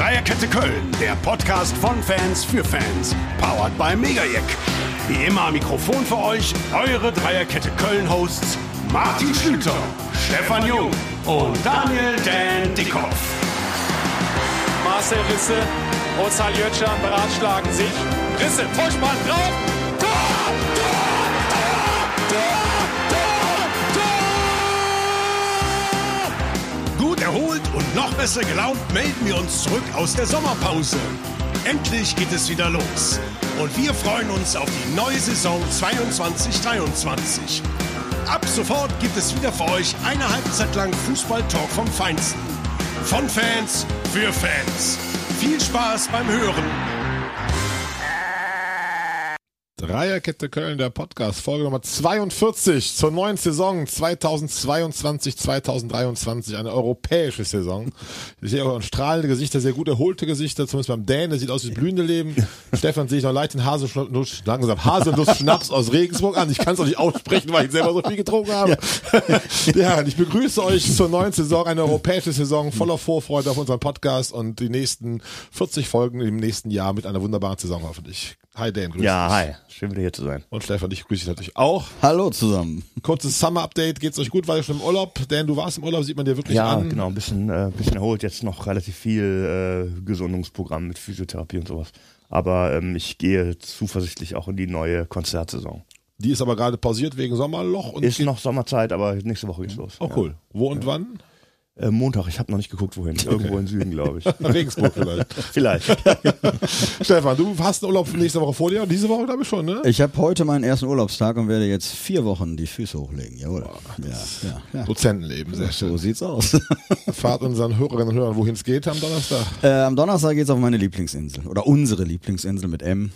Dreierkette Köln, der Podcast von Fans für Fans. Powered by Megajack. Wie immer am Mikrofon für euch eure Dreierkette Köln-Hosts Martin Schlüter, Stefan Jung und Daniel Dan Dickhoff. Marcel Risse und Saljötschan beratschlagen sich. Risse, Vorspann, drauf! Erholt und noch besser gelaunt melden wir uns zurück aus der Sommerpause. Endlich geht es wieder los. Und wir freuen uns auf die neue Saison 22-23. Ab sofort gibt es wieder für euch eine Halbzeit lang Fußball-Talk vom Feinsten. Von Fans für Fans. Viel Spaß beim Hören. Dreierkette Köln, der Podcast, Folge Nummer 42 zur neuen Saison 2022, 2023, eine europäische Saison. Ich sehe auch strahlende Gesichter, sehr gut erholte Gesichter, zumindest beim Dan, der sieht aus wie blühende Leben. Stefan sehe ich noch leicht den Haselnuss, langsam Haselnuss-Schnaps aus Regensburg an. Ich kann es auch nicht aussprechen, weil ich selber so viel getrunken habe. Ja. ich begrüße euch zur neuen Saison, eine europäische Saison voller Vorfreude auf unseren Podcast und die nächsten 40 Folgen im nächsten Jahr mit einer wunderbaren Saison hoffentlich. Hi Dan, grüß Ja, dich. hi. Schön wieder hier zu sein. Und Stefan, ich grüße dich natürlich auch. Hallo zusammen. Kurzes Summer-Update, geht's euch gut? War ihr schon im Urlaub? Dan, du warst im Urlaub, sieht man dir wirklich Ja, an. genau, ein bisschen, äh, bisschen erholt. Jetzt noch relativ viel äh, Gesundungsprogramm mit Physiotherapie und sowas. Aber ähm, ich gehe zuversichtlich auch in die neue Konzertsaison. Die ist aber gerade pausiert wegen Sommerloch. Und Ist noch Sommerzeit, aber nächste Woche geht's los. Oh, cool. Wo und wann? Äh, Montag, ich habe noch nicht geguckt, wohin. Irgendwo im Süden, glaube ich. Regensburg vielleicht. Vielleicht. Stefan, du hast einen Urlaub nächste Woche vor dir und diese Woche glaube ich schon, ne? Ich habe heute meinen ersten Urlaubstag und werde jetzt vier Wochen die Füße hochlegen. Jawohl. Ja, ja, ja. Dozentenleben, sehr So schön. sieht's aus. Fahrt unseren Hörerinnen und Hörern, wohin es geht am Donnerstag. äh, am Donnerstag geht's auf meine Lieblingsinsel. Oder unsere Lieblingsinsel mit M.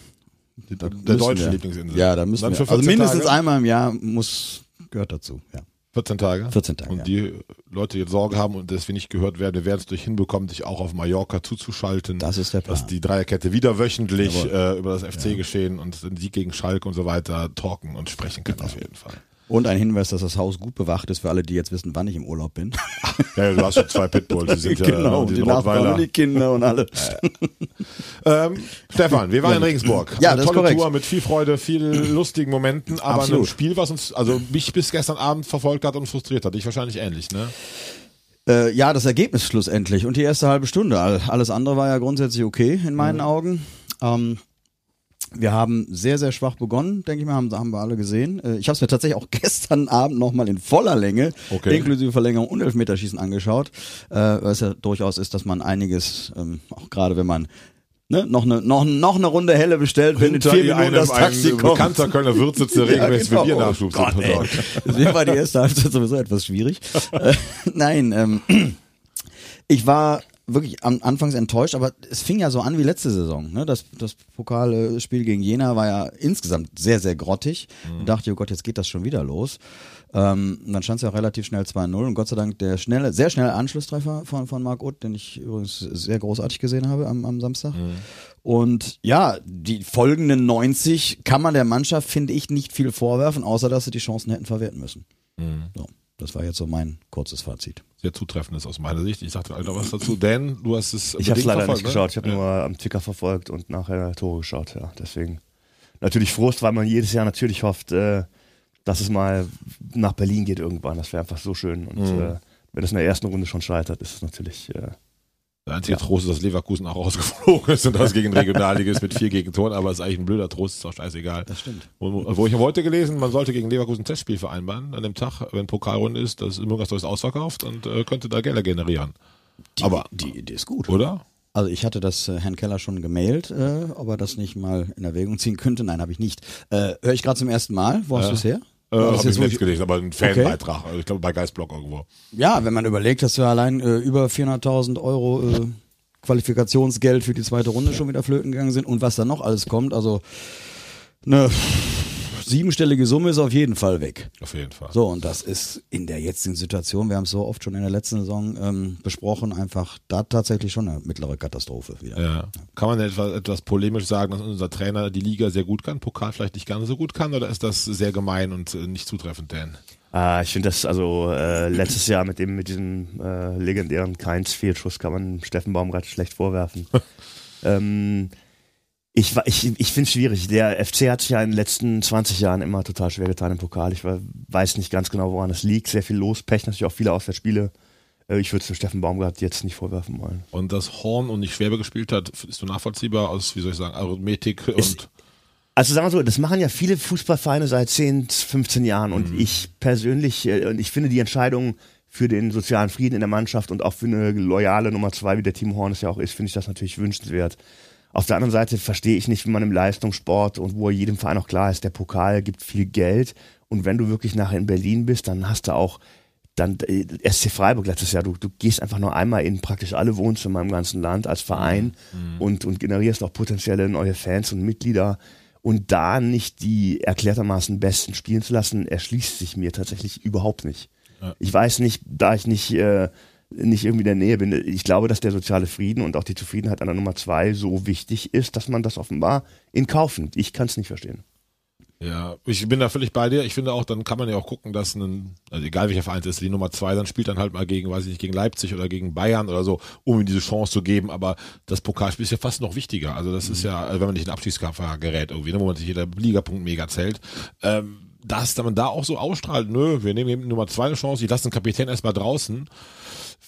Da Der deutschen wir- Lieblingsinsel. Ja, da müssen Dann wir. Also 14 mindestens Tage? einmal im Jahr muss, gehört dazu. Ja. 14 Tage. 14 Tage, Und ja. die Leute, die jetzt Sorge haben und dass wir nicht gehört werden, wir werden es durch hinbekommen, dich auch auf Mallorca zuzuschalten. Das ist der Plan. Dass die Dreierkette wieder wöchentlich äh, über das FC-Geschehen und den Sieg gegen Schalke und so weiter talken und sprechen können auf jeden Fall. Und ein Hinweis, dass das Haus gut bewacht ist für alle, die jetzt wissen, wann ich im Urlaub bin. Ja, du hast schon zwei Pitbulls, die sind ja genau, die, die Nachbarn und die Kinder und alle. Ähm, Stefan, wir waren in Regensburg. Ja, Eine das ist tolle korrekt. Tour mit viel Freude, viel lustigen Momenten, aber Absolut. ein Spiel, was uns, also mich bis gestern Abend verfolgt hat und frustriert hat. Dich wahrscheinlich ähnlich, ne? Äh, ja, das Ergebnis schlussendlich und die erste halbe Stunde. All- Alles andere war ja grundsätzlich okay in meinen Augen. Ähm, wir haben sehr, sehr schwach begonnen, denke ich mal, haben, haben wir alle gesehen. Äh, ich habe es mir tatsächlich auch gestern Abend nochmal in voller Länge, Okay. inklusive Verlängerung und Elfmeterschießen angeschaut, äh, was ja durchaus ist, dass man einiges, ähm, auch gerade wenn man ne, noch, eine, noch, noch eine Runde Helle bestellt, wenn in vier Minuten das Taxi ein kommt. bekannter Kölner Wirt sitzt, der regelmäßig genau. für Biernachschub Oh. Deswegen war die erste Halbzeit sowieso etwas schwierig. äh, nein, ähm, ich war wirklich am Anfangs enttäuscht, aber es fing ja so an wie letzte Saison. Ne? Das, das Pokalspiel gegen Jena war ja insgesamt sehr, sehr grottig. Ich dachte, oh Gott, jetzt geht das schon wieder los. Ähm, dann stand es ja auch relativ schnell 2-0 und Gott sei Dank der schnelle, sehr schnelle Anschlusstreffer von, von Marc Uth, den ich übrigens sehr großartig gesehen habe am, am Samstag. Und ja, die folgenden 90 kann man der Mannschaft, finde ich, nicht viel vorwerfen, außer dass sie die Chancen hätten verwerten müssen. So, das war jetzt so mein kurzes Fazit. Sehr zutreffendes aus meiner Sicht. Ich sagte Alter was dazu. Dan, du hast es Ich habe es leider verfolgt, nicht ne? geschaut. Ich habe nur am Ticker verfolgt und nachher Tore geschaut. Ja, deswegen natürlich Frust, weil man jedes Jahr natürlich hofft, äh, dass es mal nach Berlin geht irgendwann. Das wäre einfach so schön. Und Mhm. äh, wenn es in der ersten Runde schon scheitert, ist es natürlich. Äh, Der einzige Trost ist, dass Leverkusen auch rausgeflogen ist und das gegen Regionalliges mit vier Gegentoren, aber es ist eigentlich ein blöder Trost, ist auch scheißegal. Das stimmt. Wo, wo ich habe heute gelesen, man sollte gegen Leverkusen ein Testspiel vereinbaren, an dem Tag, wenn Pokalrunde ist, das Müngersdorf ist ausverkauft und äh, könnte da Gelder generieren. Die, Aber- die Idee ist gut. Oder? Also ich hatte das äh, Herrn Keller schon gemailt, äh, ob er das nicht mal in Erwägung ziehen könnte. Nein, habe ich nicht. Äh, Höre ich gerade zum ersten Mal. Wo hast Ja. du es her? Äh, das habe ich jetzt wirklich- gelesen, aber ein Fanbeitrag. Also ich glaube bei Geistblock irgendwo. Ja, wenn man überlegt, dass wir allein äh, über 400.000 Euro äh, Qualifikationsgeld für die zweite Runde schon wieder flöten gegangen sind und was da noch alles kommt, also eine siebenstellige Summe ist auf jeden Fall weg. Auf jeden Fall. So, und das ist in der jetzigen Situation, wir haben es so oft schon in der letzten Saison ähm, besprochen, einfach da tatsächlich schon eine mittlere Katastrophe wieder. Ja. Kann man etwas, etwas polemisch sagen, dass unser Trainer die Liga sehr gut kann, Pokal vielleicht nicht ganz so gut kann, oder ist das sehr gemein und äh, nicht zutreffend, Dan? Ah, ich finde das, also äh, letztes Jahr mit dem mit diesem äh, legendären Keins-Fehlschuss kann man Steffen Baumgart schlecht vorwerfen. ähm, ich, ich, ich finde es schwierig. Der FC hat sich ja in den letzten 20 Jahren immer total schwer getan im Pokal. Ich weiß nicht ganz genau, woran es liegt. Sehr viel los, Pech, natürlich auch viele Auswärtsspiele. Äh, ich würde es Steffen Baumgart jetzt nicht vorwerfen wollen. Und dass Horn und nicht Schwäbe gespielt hat, ist so nachvollziehbar aus, wie soll ich sagen, Arithmetik ist, und. Also sagen wir so, das machen ja viele Fußballvereine seit 10, 15 Jahren und mhm. ich persönlich, äh, und ich finde die Entscheidung für den sozialen Frieden in der Mannschaft und auch für eine loyale Nummer zwei, wie der Team Horn es ja auch ist, finde ich das natürlich wünschenswert. Auf der anderen Seite verstehe ich nicht, wie man im Leistungssport und wo jedem Verein auch klar ist, der Pokal gibt viel Geld. Und wenn du wirklich nachher in Berlin bist, dann hast du auch dann äh, SC Freiburg letztes Jahr, du, du gehst einfach nur einmal in praktisch alle Wohnzimmer im ganzen Land als Verein mhm. und, und generierst auch potenzielle neue Fans und Mitglieder. Und da nicht die erklärtermaßen Besten spielen zu lassen, erschließt sich mir tatsächlich überhaupt nicht. Ja. Ich weiß nicht, da ich nicht äh, nicht irgendwie in der Nähe bin. Ich glaube, dass der soziale Frieden und auch die Zufriedenheit der Nummer zwei so wichtig ist, dass man das offenbar in Kauf nimmt. Ich kann es nicht verstehen. Ja, ich bin da völlig bei dir. Ich finde auch, dann kann man ja auch gucken, dass ein, also egal welcher Verein es ist, die Nummer zwei dann spielt dann halt mal gegen, weiß ich nicht, gegen Leipzig oder gegen Bayern oder so, um ihm diese Chance zu geben. Aber das Pokalspiel ist ja fast noch wichtiger. Also das mhm. ist ja, wenn man nicht in den Abstiegskampf gerät irgendwie, ne, wo man sich jeder Ligapunkt mega zählt. Ähm, dass man da auch so ausstrahlt, nö, wir nehmen eben Nummer zwei eine Chance, ich lasse den Kapitän erstmal draußen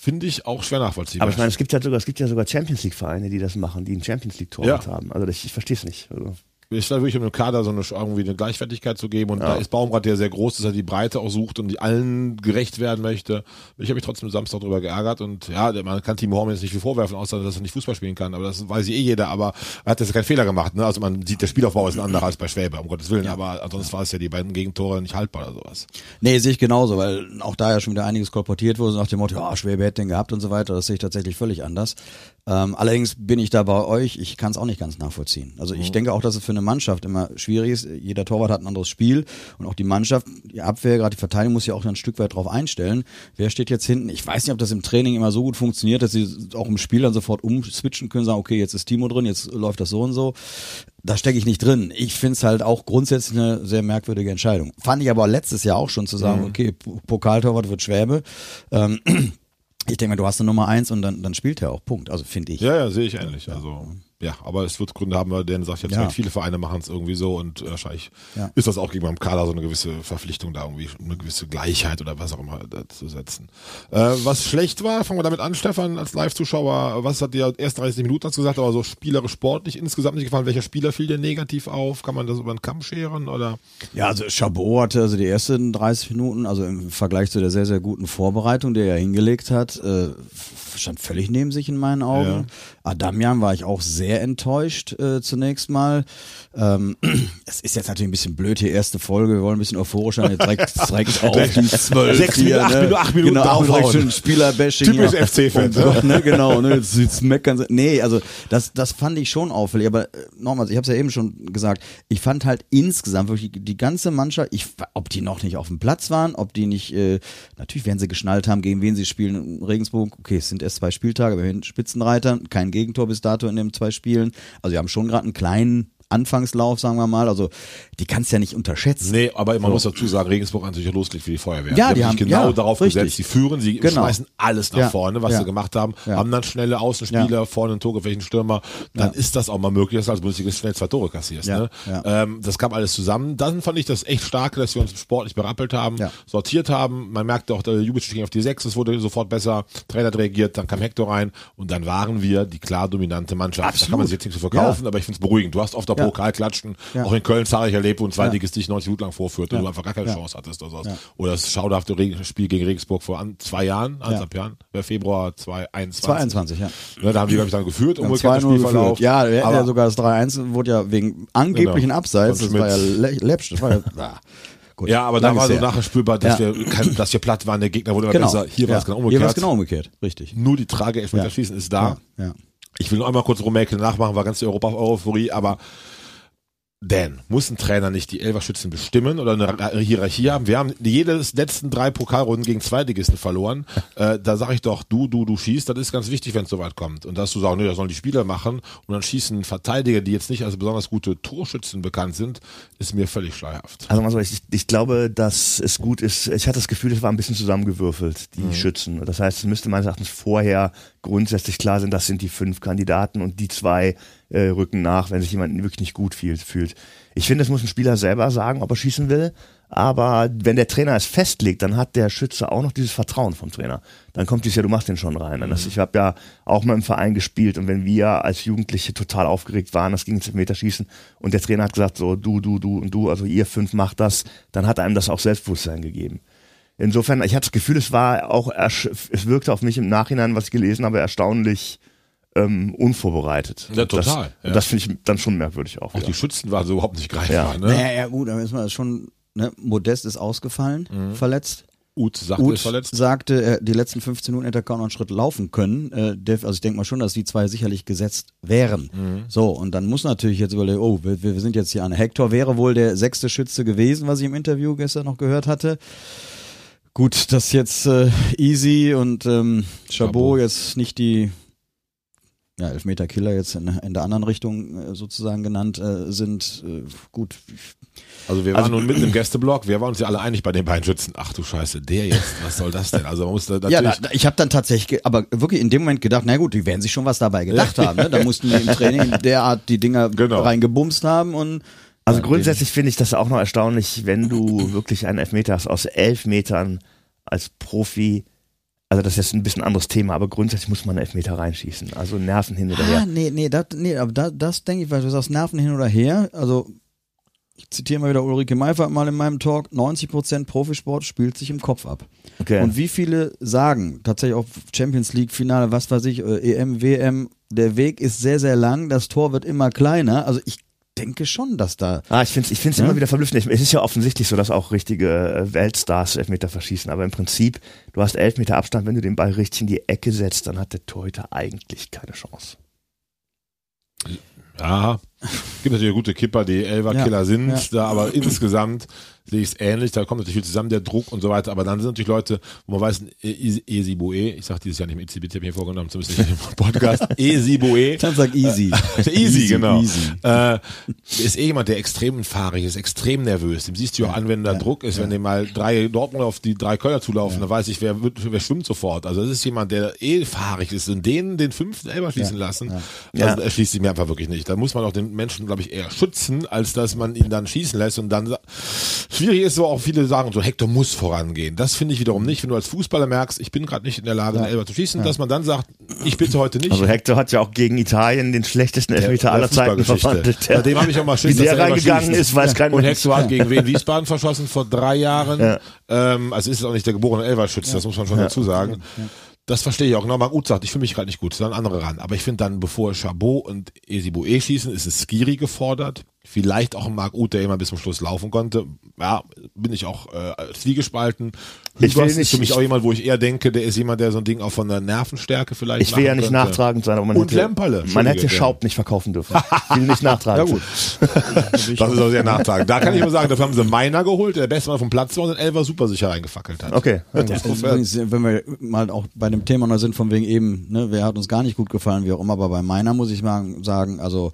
finde ich auch schwer nachvollziehbar. Aber ich meine, es gibt ja sogar, es gibt ja sogar Champions League Vereine, die das machen, die ein Champions League Tor ja. haben. Also ich, ich verstehe es nicht. Also ist da wirklich um im Kader so eine irgendwie eine Gleichwertigkeit zu geben und ja. da ist Baumgart der sehr groß, dass er die Breite auch sucht und die allen gerecht werden möchte. Ich habe mich trotzdem Samstag darüber geärgert und ja, man kann Timo Horn jetzt nicht viel vorwerfen, außer dass er nicht Fußball spielen kann, aber das weiß eh jeder, aber er hat jetzt keinen Fehler gemacht, ne? Also man sieht, der Spielaufbau ist ein anderer als bei Schwäbe, um Gottes Willen, ja. aber ansonsten war es ja die beiden Gegentore nicht haltbar oder sowas. Nee, sehe ich genauso, weil auch da ja schon wieder einiges kolportiert wurde, nach dem Motto, ja, Schwäbe hätte den gehabt und so weiter, das sehe ich tatsächlich völlig anders. Ähm, allerdings bin ich da bei euch, ich kann es auch nicht ganz nachvollziehen. Also ich mhm. denke auch, dass es für eine Mannschaft immer schwierig ist. Jeder Torwart hat ein anderes Spiel und auch die Mannschaft, die Abwehr, gerade die Verteidigung muss ja auch ein Stück weit drauf einstellen. Wer steht jetzt hinten? Ich weiß nicht, ob das im Training immer so gut funktioniert, dass sie auch im Spiel dann sofort umswitchen können, sagen, okay, jetzt ist Timo drin, jetzt läuft das so und so. Da stecke ich nicht drin. Ich finde es halt auch grundsätzlich eine sehr merkwürdige Entscheidung. Fand ich aber letztes Jahr auch schon zu sagen, mhm. okay, Pokaltorwart wird Schwäbe. Ähm, ich denke mal, du hast eine Nummer eins und dann, dann spielt er auch. Punkt. Also finde ich. Ja, ja, sehe ich ähnlich. Also ja, aber es wird Gründe haben, denn sagt jetzt ja. viele Vereine machen es irgendwie so und äh, wahrscheinlich ja. ist das auch gegen beim Kader so eine gewisse Verpflichtung da irgendwie eine gewisse Gleichheit oder was auch immer zu setzen. Äh, was schlecht war, fangen wir damit an, Stefan, als Live-Zuschauer, was hat dir erst 30 Minuten hast gesagt, aber so spielerisch sportlich insgesamt nicht gefallen? Welcher Spieler fiel dir negativ auf? Kann man das über den Kamm scheren oder? Ja, also Chabot hatte also die ersten 30 Minuten, also im Vergleich zu der sehr, sehr guten Vorbereitung, die er hingelegt hat, äh, stand völlig neben sich in meinen Augen. Ja. Adamian war ich auch sehr enttäuscht äh, zunächst mal. Ähm, es ist jetzt natürlich ein bisschen blöd, hier erste Folge, wir wollen ein bisschen euphorisch sein, jetzt direkt, direkt auf die zwölf. Sechs Minuten, acht, ne? Minuten, acht Minuten genau, direkt schon Spielerbashing. Typisch FC-Fan. Oh ne? Genau, ne? jetzt, jetzt meckern sie. Nee, also das, das fand ich schon auffällig, aber äh, nochmals, ich habe es ja eben schon gesagt, ich fand halt insgesamt wirklich die ganze Mannschaft, ich, ob die noch nicht auf dem Platz waren, ob die nicht, äh, natürlich werden sie geschnallt haben, gegen wen sie spielen, Regensburg, okay, es sind erst zwei Spieltage, wir haben Spitzenreiter, kein Gegentor bis dato in den zwei Spielen. Also wir haben schon gerade einen kleinen Anfangslauf, sagen wir mal. Also die kannst du ja nicht unterschätzen. Nee, aber man so. muss dazu sagen, Regensburg hat natürlich losgelegt wie die Feuerwehr. Ja, die, die haben genau ja, darauf richtig. gesetzt. Die führen, sie genau. schmeißen alles nach ja. vorne, was ja. sie gemacht haben, haben dann schnelle Außenspieler, vorne einen torgefährlichen Stürmer. Dann ist das auch mal möglich, dass du als Bundesliga schnell zwei Tore kassierst. Ne? Ähm, das kam alles zusammen. Dann fand ich das echt stark, dass wir uns sportlich berappelt haben, sortiert haben. Man merkte auch, der Jubic ging auf die Sechs, es wurde sofort besser. Trainer hat reagiert, dann kam Hector rein und dann waren wir die klar dominante Mannschaft. Absolut. Da kann man sich jetzt nicht so verkaufen, aber ich finde es beruhigend. Du hast der Pokal klatschen ja. auch in Köln zahlreich erlebt, wo ein Zweitliges dich 90 Minuten lang vorführt und du einfach gar keine Chance hattest. Oder, sowas. oder das schauderhafte Spiel gegen Regensburg vor an, zwei Jahren, anderthalb Jahren, Februar 2021. 2021, ja. ja. Da haben die, glaube ich, dann geführt, umgekehrt Spielverlauf. Ja, wir ja sogar das 3-1 wurde ja wegen angeblichen genau. Abseits, das war ja läppsch, das war ja. Gut, ja, aber da war so nachher spürbar, dass, ja. wir, dass wir platt waren. Der Gegner wurde genau. besser. Hier war es genau umgekehrt. Hier war es genau umgekehrt, richtig. Nur die Trage Elfmeterschießen ja. ist da. Ja. Ich will noch einmal kurz Rumänien nachmachen, war ganz die Europa-Euphorie, aber Dan, muss ein Trainer nicht die Elverschützen bestimmen oder eine Hierarchie haben? Wir haben jedes letzten drei Pokalrunden gegen Zweitligisten verloren. Äh, da sage ich doch, du, du, du schießt, das ist ganz wichtig, wenn es soweit kommt. Und dass du sagst, nee, das sollen die Spieler machen und dann schießen Verteidiger, die jetzt nicht als besonders gute Torschützen bekannt sind, ist mir völlig schleierhaft. Also mal so, ich, ich glaube, dass es gut ist. Ich hatte das Gefühl, es war ein bisschen zusammengewürfelt, die mhm. Schützen. Das heißt, es müsste meines Erachtens vorher grundsätzlich klar sein, das sind die fünf Kandidaten und die zwei äh, rücken nach, wenn sich jemand wirklich nicht gut fühlt. Ich finde, das muss ein Spieler selber sagen, ob er schießen will. Aber wenn der Trainer es festlegt, dann hat der Schütze auch noch dieses Vertrauen vom Trainer. Dann kommt dies ja, du machst den schon rein. Mhm. Das, ich habe ja auch mal im Verein gespielt und wenn wir als Jugendliche total aufgeregt waren, das ging ins Meterschießen und der Trainer hat gesagt, so du, du, du und du, also ihr fünf macht das, dann hat einem das auch Selbstbewusstsein gegeben. Insofern, ich hatte das Gefühl, es war auch, es wirkte auf mich im Nachhinein, was ich gelesen habe, erstaunlich ähm, unvorbereitet. Ja, total. Das, ja. das finde ich dann schon merkwürdig auch. Auch wieder. die Schützen waren so überhaupt nicht greifbar. Ja. Ne? Naja, ja gut, aber ist man schon, ne, Modest ist ausgefallen, mhm. verletzt. Uth sagte, Uth verletzt. sagte, er, die letzten 15 Minuten hätte er kaum noch einen Schritt laufen können. Äh, also ich denke mal schon, dass die zwei sicherlich gesetzt wären. Mhm. So, und dann muss natürlich jetzt überlegen, oh, wir, wir sind jetzt hier an. Hector wäre wohl der sechste Schütze gewesen, was ich im Interview gestern noch gehört hatte. Gut, dass jetzt äh, Easy und ähm, Chabot jetzt nicht die ja, Elfmeter-Killer jetzt in, in, der anderen Richtung äh, sozusagen genannt äh, sind. Äh, gut. Also wir waren also, nun mitten im Gästeblock, wir waren uns ja alle einig bei den beiden Schützen. Ach du Scheiße, der jetzt, was soll das denn? Also man musste natürlich... Ja, da, ich habe dann tatsächlich, aber wirklich in dem Moment gedacht, na gut, die werden sich schon was dabei gedacht haben. Ne? Da mussten die im Training derart die Dinger genau. reingebumst haben und also grundsätzlich finde ich das auch noch erstaunlich, wenn du wirklich einen Elfmeter hast aus elf Metern als Profi also das ist jetzt ein bisschen anderes Thema, aber grundsätzlich muss man einen Elfmeter reinschießen. Also Nerven hin oder ah, her. Nee, nee, das, nee, aber das, das denke ich, weil du sagst Nerven hin oder her. Also ich zitiere mal wieder Ulrike Meifert mal in meinem Talk, 90% Profisport spielt sich im Kopf ab. Okay. Und wie viele sagen, tatsächlich auch Champions League Finale, was weiß ich, äh, EM, WM, der Weg ist sehr, sehr lang, das Tor wird immer kleiner. Also ich denke schon, dass da. Ah, ich finde es ich find's ja? immer wieder verblüffend. Es ist ja offensichtlich so, dass auch richtige äh, Weltstars Elfmeter verschießen. Aber im Prinzip, du hast Elfmeter Abstand, wenn du den Ball richtig in die Ecke setzt, dann hat der Torhüter eigentlich keine Chance. Ja, gibt natürlich gute Kipper, die Elver-Killer ja, sind, ja. da aber insgesamt sehe ich es ähnlich, da kommt natürlich viel zusammen, der Druck und so weiter, aber dann sind natürlich Leute, wo man weiß, Esiboe, ich sag dieses Jahr nicht ECBT, habe ich mir vorgenommen, zumindest nicht im Podcast, Esiboe. Dann sag easy. Easy, genau. Easy. Äh, ist eh jemand, der extrem fahrig ist, extrem nervös, dem siehst du auch an, wenn da Druck ist, wenn dem mal drei Dortmund auf die drei Kölner zulaufen, dann weiß ich, wer, wer schwimmt sofort, also das ist jemand, der eh fahrig ist und den den fünften Elber schließen lassen, also er schließt sich mir einfach wirklich nicht, da muss man auch den Menschen, glaube ich, eher schützen, als dass man ihn dann schießen lässt und dann Schwierig ist so auch viele sagen so, Hector muss vorangehen. Das finde ich wiederum nicht, wenn du als Fußballer merkst, ich bin gerade nicht in der Lage, ja. einen Elber zu schießen, ja. dass man dann sagt, ich bitte heute nicht. Also Hector hat ja auch gegen Italien den schlechtesten Elfmeter aller Zeiten verwandelt. Bei dem habe ich auch mal Schiss, Wie der reingegangen ist, weiß kein Und Hector hat gegen Wien Wiesbaden verschossen vor drei Jahren. Ja. Ähm, also ist es auch nicht der geborene Elverschütze, das muss man schon dazu sagen. Das verstehe ich auch. Genau, Ut sagt, ich fühle mich gerade nicht gut, es sind andere ran. Aber ich finde dann, bevor Chabot und Esiboe schießen, ist es Skiri gefordert. Vielleicht auch ein Marc Uth, der immer bis zum Schluss laufen konnte. Ja, bin ich auch äh, zwiegespalten. Ich will nicht, ist für mich auch jemand, wo ich eher denke, der ist jemand, der so ein Ding auch von der Nervenstärke vielleicht Ich will ja nicht könnte. nachtragend sein, aber man Und hätte, Lemperle, man hätte Schaub nicht verkaufen dürfen. Ich will nicht nachtragend. ja gut. das ist auch sehr nachtragend. Da kann ich nur sagen, dafür haben sie Meiner geholt, der beste Mann vom Platz war und den Elfer super sicher eingefackelt hat. Okay. Ja, wenn wir mal auch bei dem Thema noch sind, von wegen eben, ne, wer hat uns gar nicht gut gefallen, wie auch immer, aber bei Meiner muss ich mal sagen, also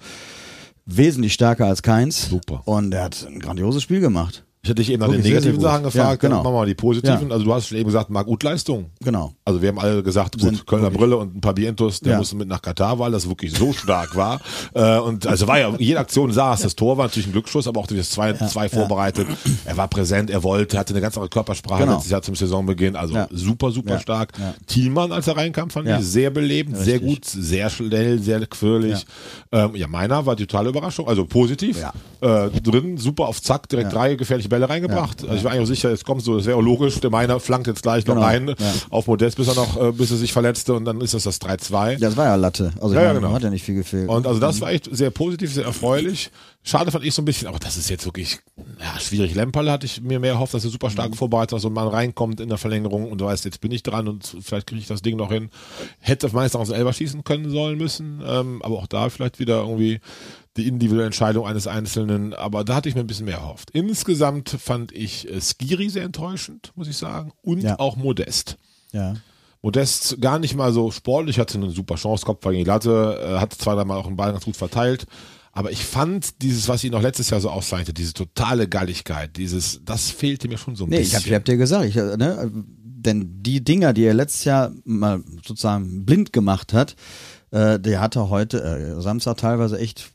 wesentlich stärker als keins. Super. Und er hat ein grandioses Spiel gemacht. Ich hätte dich eben nach den negativen Sachen gefragt, ja, genau. machen wir mal die positiven. Ja. Also du hast eben gesagt, Marc gut Leistung. Genau. Also wir haben alle gesagt, gut, Sind Kölner wirklich. Brille und ein paar Bientos, der ja. musste mit nach Katar, weil das wirklich so stark war. Äh, und also war ja, jede Aktion saß, das Tor war natürlich ein Glücksschuss, aber auch das zwei, zwei vorbereitet. Er war präsent, er wollte, hatte eine ganz andere Körpersprache genau. letztes Jahr zum Saisonbeginn. Also super, super stark. Thielmann, als er reinkam, fand ich sehr belebend, sehr gut, sehr schnell, sehr quirlig. Ja. Ähm, ja, meiner war die totale Überraschung, also positiv. Äh, drin, super auf Zack, direkt drei gefährliche Bälle reingebracht. Also ich war eigentlich auch sicher, jetzt kommst du, das wäre auch logisch, der meiner flankt jetzt gleich noch genau. rein ja. auf Modest, bis er noch, äh, bis er sich verletzte und dann ist das das 3-2. Das war ja Latte. Also ja, ja, genau. hat ja nicht viel gefehlt. Und also das war echt sehr positiv, sehr erfreulich. Schade fand ich so ein bisschen, aber das ist jetzt wirklich ja, schwierig. Lemperle hatte ich mir mehr erhofft, dass er super stark mhm. vorbereitet, dass so ein Mann reinkommt in der Verlängerung und du weißt, jetzt bin ich dran und vielleicht kriege ich das Ding noch hin. Hätte meistens aus Elber schießen können sollen müssen, ähm, aber auch da vielleicht wieder irgendwie die individuelle Entscheidung eines Einzelnen, aber da hatte ich mir ein bisschen mehr erhofft. Insgesamt fand ich äh, Skiri sehr enttäuschend, muss ich sagen, und Ja. auch Modest. Ja. Modest gar nicht mal so sportlich, hatte eine super Chance, Kopf gegen die Latte, äh, hat zwei, dreimal auch den Ball ganz gut verteilt. Aber ich fand dieses, was ihn noch letztes Jahr so auszeichnete, diese totale Galligkeit, dieses, das fehlte mir schon so ein Nee, bisschen. ich hab dir gesagt, ich, äh, ne, denn die Dinger, die er letztes Jahr mal sozusagen blind gemacht hat, äh, der hat er heute, äh, Samstag teilweise echt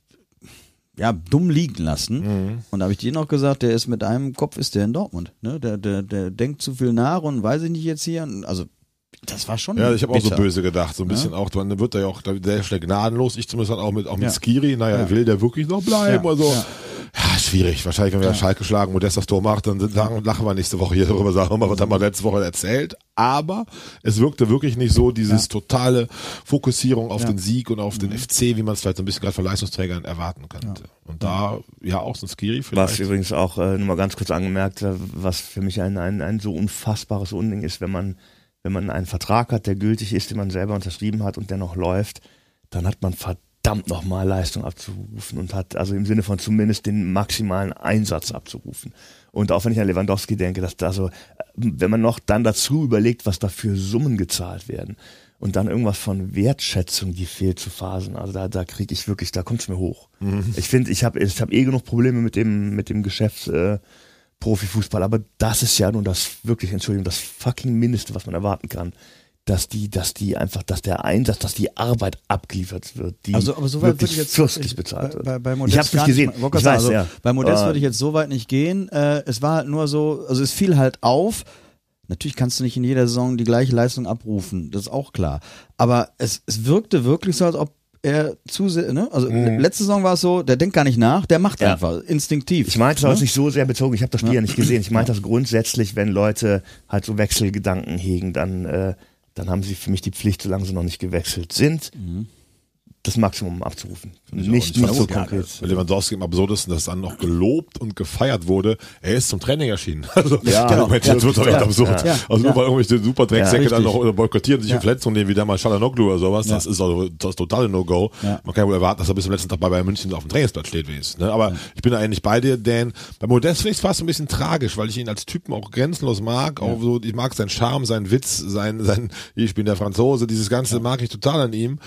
ja, dumm liegen lassen. Mhm. Und da habe ich dir noch gesagt, der ist mit einem Kopf ist der in Dortmund. Ne? Der, der, der denkt zu viel nach und weiß ich nicht jetzt hier. Also das war schon. Ja, ich habe auch so böse gedacht, so ein bisschen auch, dann wird er ja auch sehr schnell gnadenlos. Ich zumindest dann auch mit, auch mit Ja. Skiri, naja, Ja. will der wirklich noch bleiben? Ja, Also, ja. ja. schwierig. Wahrscheinlich, wenn wir Schalke schlagen, Modest das Tor macht, dann sagen, lachen wir nächste Woche hier darüber, sagen wir mal, was haben wir letzte Woche erzählt. Aber es wirkte wirklich nicht so, dieses totale Fokussierung auf Ja. Mhm. den Sieg und auf den FC, wie man es vielleicht so ein bisschen gerade von Leistungsträgern erwarten könnte. Und da, ja, auch so ein Skiri Was vielleicht. übrigens auch, äh, nur mal ganz kurz angemerkt, äh, was für mich ein, ein, ein so unfassbares Unding ist, wenn man, wenn man einen Vertrag hat, der gültig ist, den man selber unterschrieben hat und der noch läuft, dann hat man verdammt nochmal Leistung abzurufen und hat also im Sinne von zumindest den maximalen Einsatz abzurufen. Und auch wenn ich an Lewandowski denke, dass da so, äh, wenn man noch dann dazu überlegt, was da für Summen gezahlt werden und dann irgendwas von Wertschätzung, die fehlt zu Phasen. Also da, da kriege ich wirklich, da kommt's mir hoch. Ich finde, ich habe ich hab eh genug Probleme mit dem, mit dem Geschäft äh, Profifußball, aber das ist ja nun das wirklich, Entschuldigung, das fucking Mindeste, was man erwarten kann. Dass die, dass die einfach, dass der Einsatz, dass die Arbeit abgeliefert wird, die Also, aber so weit würde wirklich ich jetzt fürstlich bezahlt wird. Bei, bei Modest ich habe nicht gesehen. Ich, wollte ich weiß, sagen, ja. also, Bei Modest Aber- würde ich jetzt so weit nicht gehen. Äh, es war halt nur so, also es fiel halt auf. Natürlich kannst du nicht in jeder Saison die gleiche Leistung abrufen, das ist auch klar. Aber es, es wirkte wirklich so, als ob er zu sehr, ne? Also letzte Saison war es so, der denkt gar nicht nach, der macht Mhm. Ja. einfach instinktiv. Ich meinte es ne? auch nicht so sehr bezogen, ich habe das Spiel ja. nicht gesehen. Ich meinte das grundsätzlich, wenn Leute halt so Wechselgedanken hegen, dann, äh, dann haben sie für mich die Pflicht, solange sie noch nicht gewechselt sind, das Maximum abzurufen. Nicht, Ich nicht so konkret. Bei Lewandowski am absurdesten, dass dann noch gelobt und gefeiert wurde. Er ist zum Training erschienen. Also, Ja, genau, ja, das wird doch echt absurd. ja. also nur weil irgendwelche Superdrecksäcke Ja, dann noch oder boykottieren sich Ja. ja. Verletzungen nehmen, wie damals Shalanoglu oder sowas. Das ist also das ist total No-Go. Man kann ja wohl erwarten, dass er bis zum letzten Tag bei Bayern München auf dem Trainingsplatz steht, wie es ist. Ne? Aber ich bin da eigentlich bei dir, Dan. Bei Modest finde ich es fast ein bisschen tragisch, weil ich ihn als Typen auch grenzenlos mag. Auch so, ich mag seinen Charme, seinen Witz, sein, sein, ich bin der Franzose, dieses Ganze mag ich total an ihm.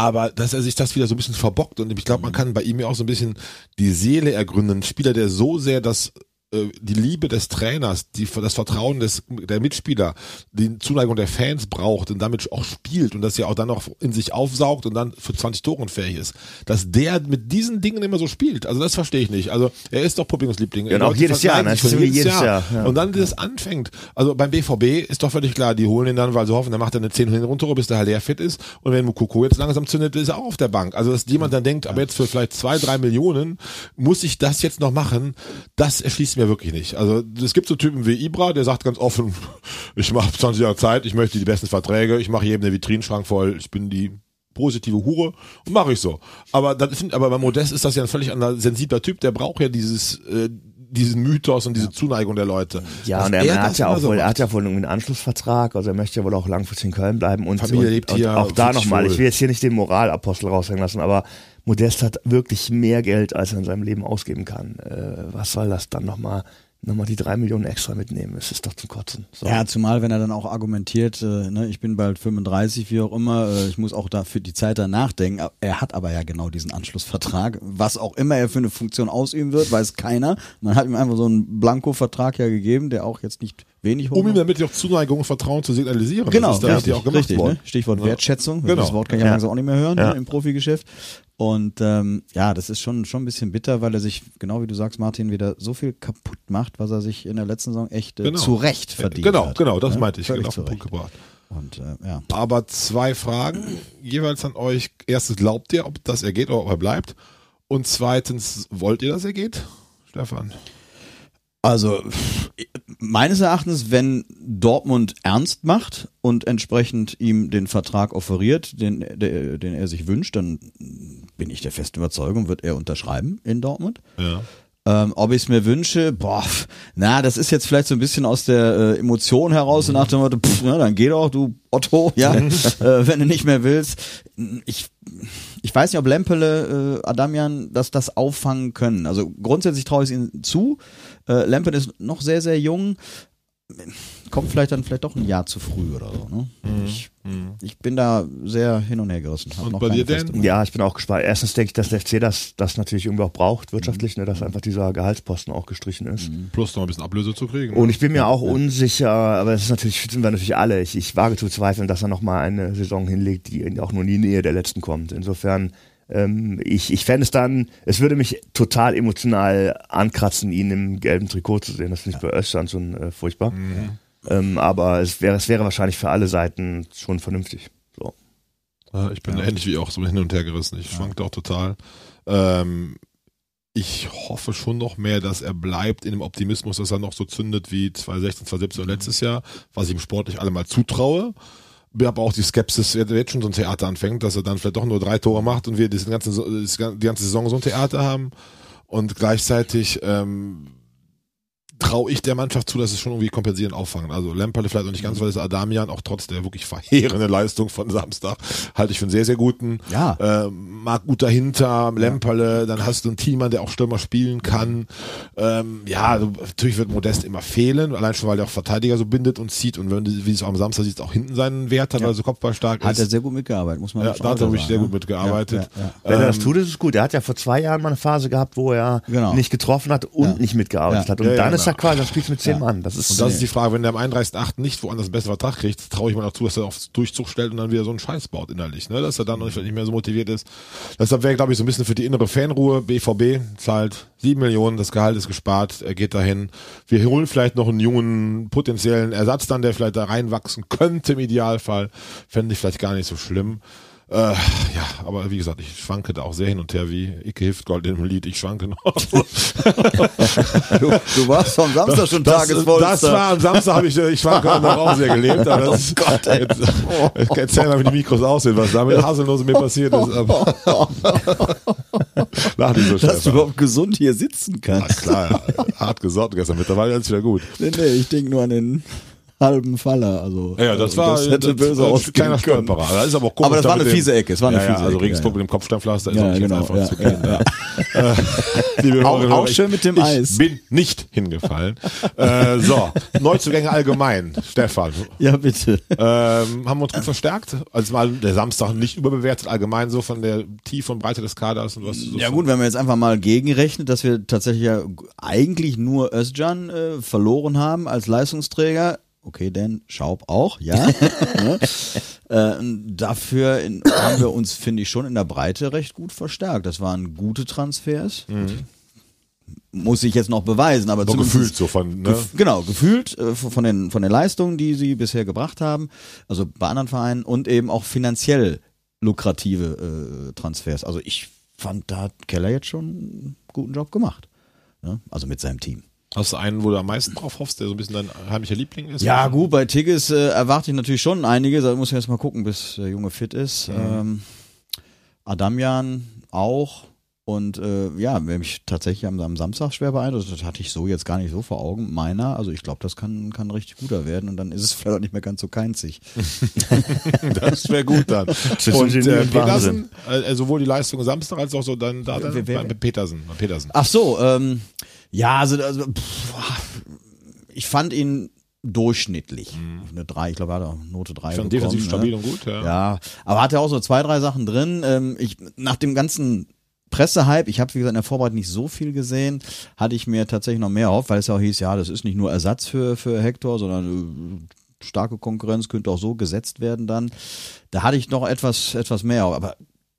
Aber dass er sich das wieder so ein bisschen verbockt und ich glaube, man kann bei ihm ja auch so ein bisschen die Seele ergründen. Ein Spieler, der so sehr das die Liebe des Trainers, die, das Vertrauen des, der Mitspieler, die Zuneigung der Fans braucht und damit auch spielt und das ja auch dann noch in sich aufsaugt und dann für 20 Toren fähig ist, dass der mit diesen Dingen immer so spielt. Also das verstehe ich nicht. Also er ist doch Publikumsliebling. Ja, auch Leute jedes Jahr, ne? irgendwie jedes Jahr, ja. Und dann das anfängt. Also beim BVB ist doch völlig klar, die holen ihn dann, weil sie hoffen, der macht dann eine 10 runter, bis der halt leer fit ist. Und wenn Mukoko jetzt langsam zündet, ist er auch auf der Bank. Also dass jemand dann denkt, aber jetzt für vielleicht zwei, drei Millionen muss ich das jetzt noch machen, das erschließt mir wirklich nicht. Also es gibt so Typen wie Ibra, der sagt ganz offen, ich mache 20 Jahre Zeit, ich möchte die besten Verträge, ich mache jedem den Vitrinenschrank voll, ich bin die positive Hure und mache ich so. Aber das find, aber bei Modest ist das ja ein völlig anderer sensibler Typ, der braucht ja dieses äh, diesen Mythos und diese Zuneigung der Leute. Ja, Dass und er, er hat ja auch so wohl, er hat ja wohl einen Anschlussvertrag, also er möchte ja wohl auch langfristig in Köln bleiben und, Familie und, lebt und hier, auch da nochmal, ich will jetzt hier nicht den Moralapostel raushängen lassen, aber Modest hat wirklich mehr Geld, als er in seinem Leben ausgeben kann. Äh, was soll das dann nochmal, nochmal die drei Millionen extra mitnehmen? Es ist doch zum Kotzen. So. Ja, zumal wenn er dann auch argumentiert, äh, ne, ich bin bald 35, wie auch immer, äh, ich muss auch da für die Zeit danach denken. Er hat aber ja genau diesen Anschlussvertrag. Was auch immer er für eine Funktion ausüben wird, weiß keiner. Man hat ihm einfach so einen Blanko-Vertrag ja gegeben, der auch jetzt nicht wenig hoch Um ihm damit auch Zuneigung und Vertrauen zu signalisieren. Genau, das ist da richtig auch gemacht richtig, worden. ne? Stichwort Wertschätzung. Genau. Das Wort kann ich ja, Ja. langsam auch nicht mehr hören Ja. ne, im Profigeschäft. Und ähm, ja, das ist schon schon ein bisschen bitter, weil er sich, genau wie du sagst, Martin, wieder so viel kaputt macht, was er sich in der letzten Saison echt äh, Genau. zu Recht verdient Genau, hat. genau, das Ne? meinte ich. Völlig Genau auf zu den Punkt Recht. gebracht. Und äh, ja. Aber zwei Fragen jeweils an euch. Erstens, glaubt ihr, ob das er geht oder ob er bleibt? Und zweitens, wollt ihr, dass er geht? Stefan. Also meines Erachtens, wenn Dortmund ernst macht und entsprechend ihm den Vertrag offeriert, den, der, den er sich wünscht, dann bin ich der festen Überzeugung, wird er unterschreiben in Dortmund. Ja. Ähm, ob ich es mir wünsche, boah, na, das ist jetzt vielleicht so ein bisschen aus der äh, Emotion heraus und nach dem Motto, pff, na, dann geh doch, du Otto, ja, äh, wenn du nicht mehr willst. Ich, ich weiß nicht, ob Lempele, äh, Adamian, dass das auffangen können. Also grundsätzlich traue ich es ihnen zu. Äh, Lempele ist noch sehr, sehr jung kommt vielleicht dann vielleicht doch ein Jahr zu früh oder so. Ne? Ich, ich bin da sehr hin und her gerissen. Hab Und noch bei dir, Meinung. Ja, ich bin auch gespannt. Erstens denke ich, dass der FC das, das natürlich irgendwie auch braucht, wirtschaftlich, ne, dass einfach dieser Gehaltsposten auch gestrichen ist. Plus noch ein bisschen Ablöse zu kriegen. Und ich bin mir auch unsicher, aber das ist natürlich, sind wir natürlich alle. Ich, ich wage zu zweifeln, dass er nochmal eine Saison hinlegt, die auch nur in die Nähe der letzten kommt. Insofern, ähm, ich, ich fände es dann, es würde mich total emotional ankratzen, ihn im gelben Trikot zu sehen. Das finde ich bei Östern schon äh, furchtbar. Ähm, aber es wäre, es wäre wahrscheinlich für alle Seiten schon vernünftig. So. Ja, ich bin ähnlich wie auch so hin und her gerissen. Ich schwankte auch total. Ähm, ich hoffe schon noch mehr, dass er bleibt in dem Optimismus, dass er noch so zündet wie 2016, 2017 und letztes Jahr, was ich ihm sportlich alle mal zutraue. Habe auch die Skepsis, wer jetzt schon so ein Theater anfängt, dass er dann vielleicht doch nur drei Tore macht und wir diese ganze, die ganze Saison so ein Theater haben. Und gleichzeitig ähm, traue ich der Mannschaft zu, dass es schon irgendwie kompensieren, auffangen. Also Lemperle vielleicht noch nicht ganz, weil es Adamian auch trotz der wirklich verheerenden Leistung von Samstag halte ich für einen sehr, sehr guten. Ja. Ähm, Marc gut dahinter, Lemperle, dann hast du einen Teamer, der auch Stürmer spielen kann. Ähm, ja, du, natürlich wird Modest immer fehlen, allein schon, weil der auch Verteidiger so bindet und zieht und wenn du, wie es auch am Samstag siehst, auch hinten seinen Wert hat, weil er so kopfballstark Hat er ist. sehr gut mitgearbeitet, muss man Ja, da hat er auch wirklich sehr gut ne? mitgearbeitet. Ja, ja, ja. Wenn er das Ähm, tut, ist es gut. Er hat ja vor zwei Jahren mal eine Phase gehabt, wo er Genau. nicht getroffen hat und Ja. nicht mitgearbeitet Ja. hat. Und Ja, ja, dann ist genau. quasi, dann spielst du mit zehn Mann. Das ist, Und das ist die Frage, wenn der am 31.8. nicht woanders einen besseren Vertrag kriegt, traue ich mir noch zu, dass er auf Durchzug stellt und dann wieder so einen Scheiß baut innerlich, ne? Dass er dann nicht, nicht mehr so motiviert ist. Deshalb wäre, glaube ich, so ein bisschen für die innere Fanruhe, BVB zahlt sieben Millionen, das Gehalt ist gespart, er geht dahin. Wir holen vielleicht noch einen jungen, potenziellen Ersatz dann, der vielleicht da reinwachsen könnte im Idealfall. Fände ich vielleicht gar nicht so schlimm. Äh, ja, aber wie gesagt, ich schwanke da auch sehr hin und her, wie Icke Hiftgold in dem Lied, ich schwanke noch. Du, du warst am Samstag schon Das, Tagesvollster. das war am Samstag habe ich, äh, ich schwanke noch auch sehr gelebt. Aber das ist, Gott, ey. Jetzt, jetzt erzähl mal, wie die Mikros aussehen, was da mit Haselnose mir passiert ist. Lach nicht so dass du überhaupt gesund hier sitzen Ja, kannst. klar, hart gesorgt gestern. Mittlerweile ist wieder gut. Nee, nee, ich denke nur an den halben Faller. Also, Ja, das also, war das hätte böse war ein kleiner. Stolperer. Das ist aber komisch. Aber das da war eine fiese Ecke, es war eine ja, fiese also Ecke, Regensburg ja, mit dem Kopfsteinpflaster ist Ja, auch nicht genau, einfach ja, zu gehen. ja, Äh, Auch- auch ich- schön mit dem ich Eis. bin nicht hingefallen. äh, so, Neuzugänge allgemein. Stefan, Ja, bitte. ähm, haben wir uns gut verstärkt. Also mal der Samstag nicht überbewertet, allgemein so von der Tiefe und Breite des Kaders und was so Ja gut, wenn man jetzt einfach mal gegenrechnet, dass wir tatsächlich ja eigentlich nur Özcan äh, verloren haben als Leistungsträger. Okay, Dan Schaub auch, ja. Ne? äh, dafür in, haben wir uns, finde ich, schon in der Breite recht gut verstärkt. Das waren gute Transfers. Muss ich jetzt noch beweisen, aber so gefühlt so von, ne? Gef genau, gefühlt äh, von den, von den Leistungen, die sie bisher gebracht haben, also bei anderen Vereinen und eben auch finanziell lukrative äh, Transfers. Also ich fand, da hat Keller jetzt schon einen guten Job gemacht. Ne? Also mit seinem Team. Hast du einen, wo du am meisten drauf hoffst, der so ein bisschen dein heimlicher Liebling ist? Ja, gut, bei Tigges äh, erwarte ich natürlich schon einiges. Da muss ich erst mal gucken, bis der Junge fit ist. Ähm, Adamian auch. Und äh, ja, wer mich tatsächlich am, am Samstag schwer beeindruckt, das hatte ich so jetzt gar nicht so vor Augen. Meiner, also ich glaube, das kann, kann richtig guter werden und dann ist es vielleicht auch nicht mehr ganz so keinzig. Das wäre gut dann. Und äh. Petersen, äh, sowohl die Leistung Samstag als auch so dann da dann Wer- wer- bei Petersen. bei Petersen. Ach so, ähm, ja, also, also pff, ich fand ihn durchschnittlich. Eine 3, ich glaube, er hat auch Note 3 Schon bekommen. defensiv ne? stabil und gut, ja. Ja, aber hatte auch so zwei, drei Sachen drin. Ähm, ich, nach dem ganzen Pressehype, ich habe wie gesagt in der Vorbereitung nicht so viel gesehen, hatte ich mir tatsächlich noch mehr erhofft, weil es ja auch hieß, ja, das ist nicht nur Ersatz für, für Hector, sondern äh, starke Konkurrenz könnte auch so gesetzt werden dann. Da hatte ich noch etwas, etwas mehr, aber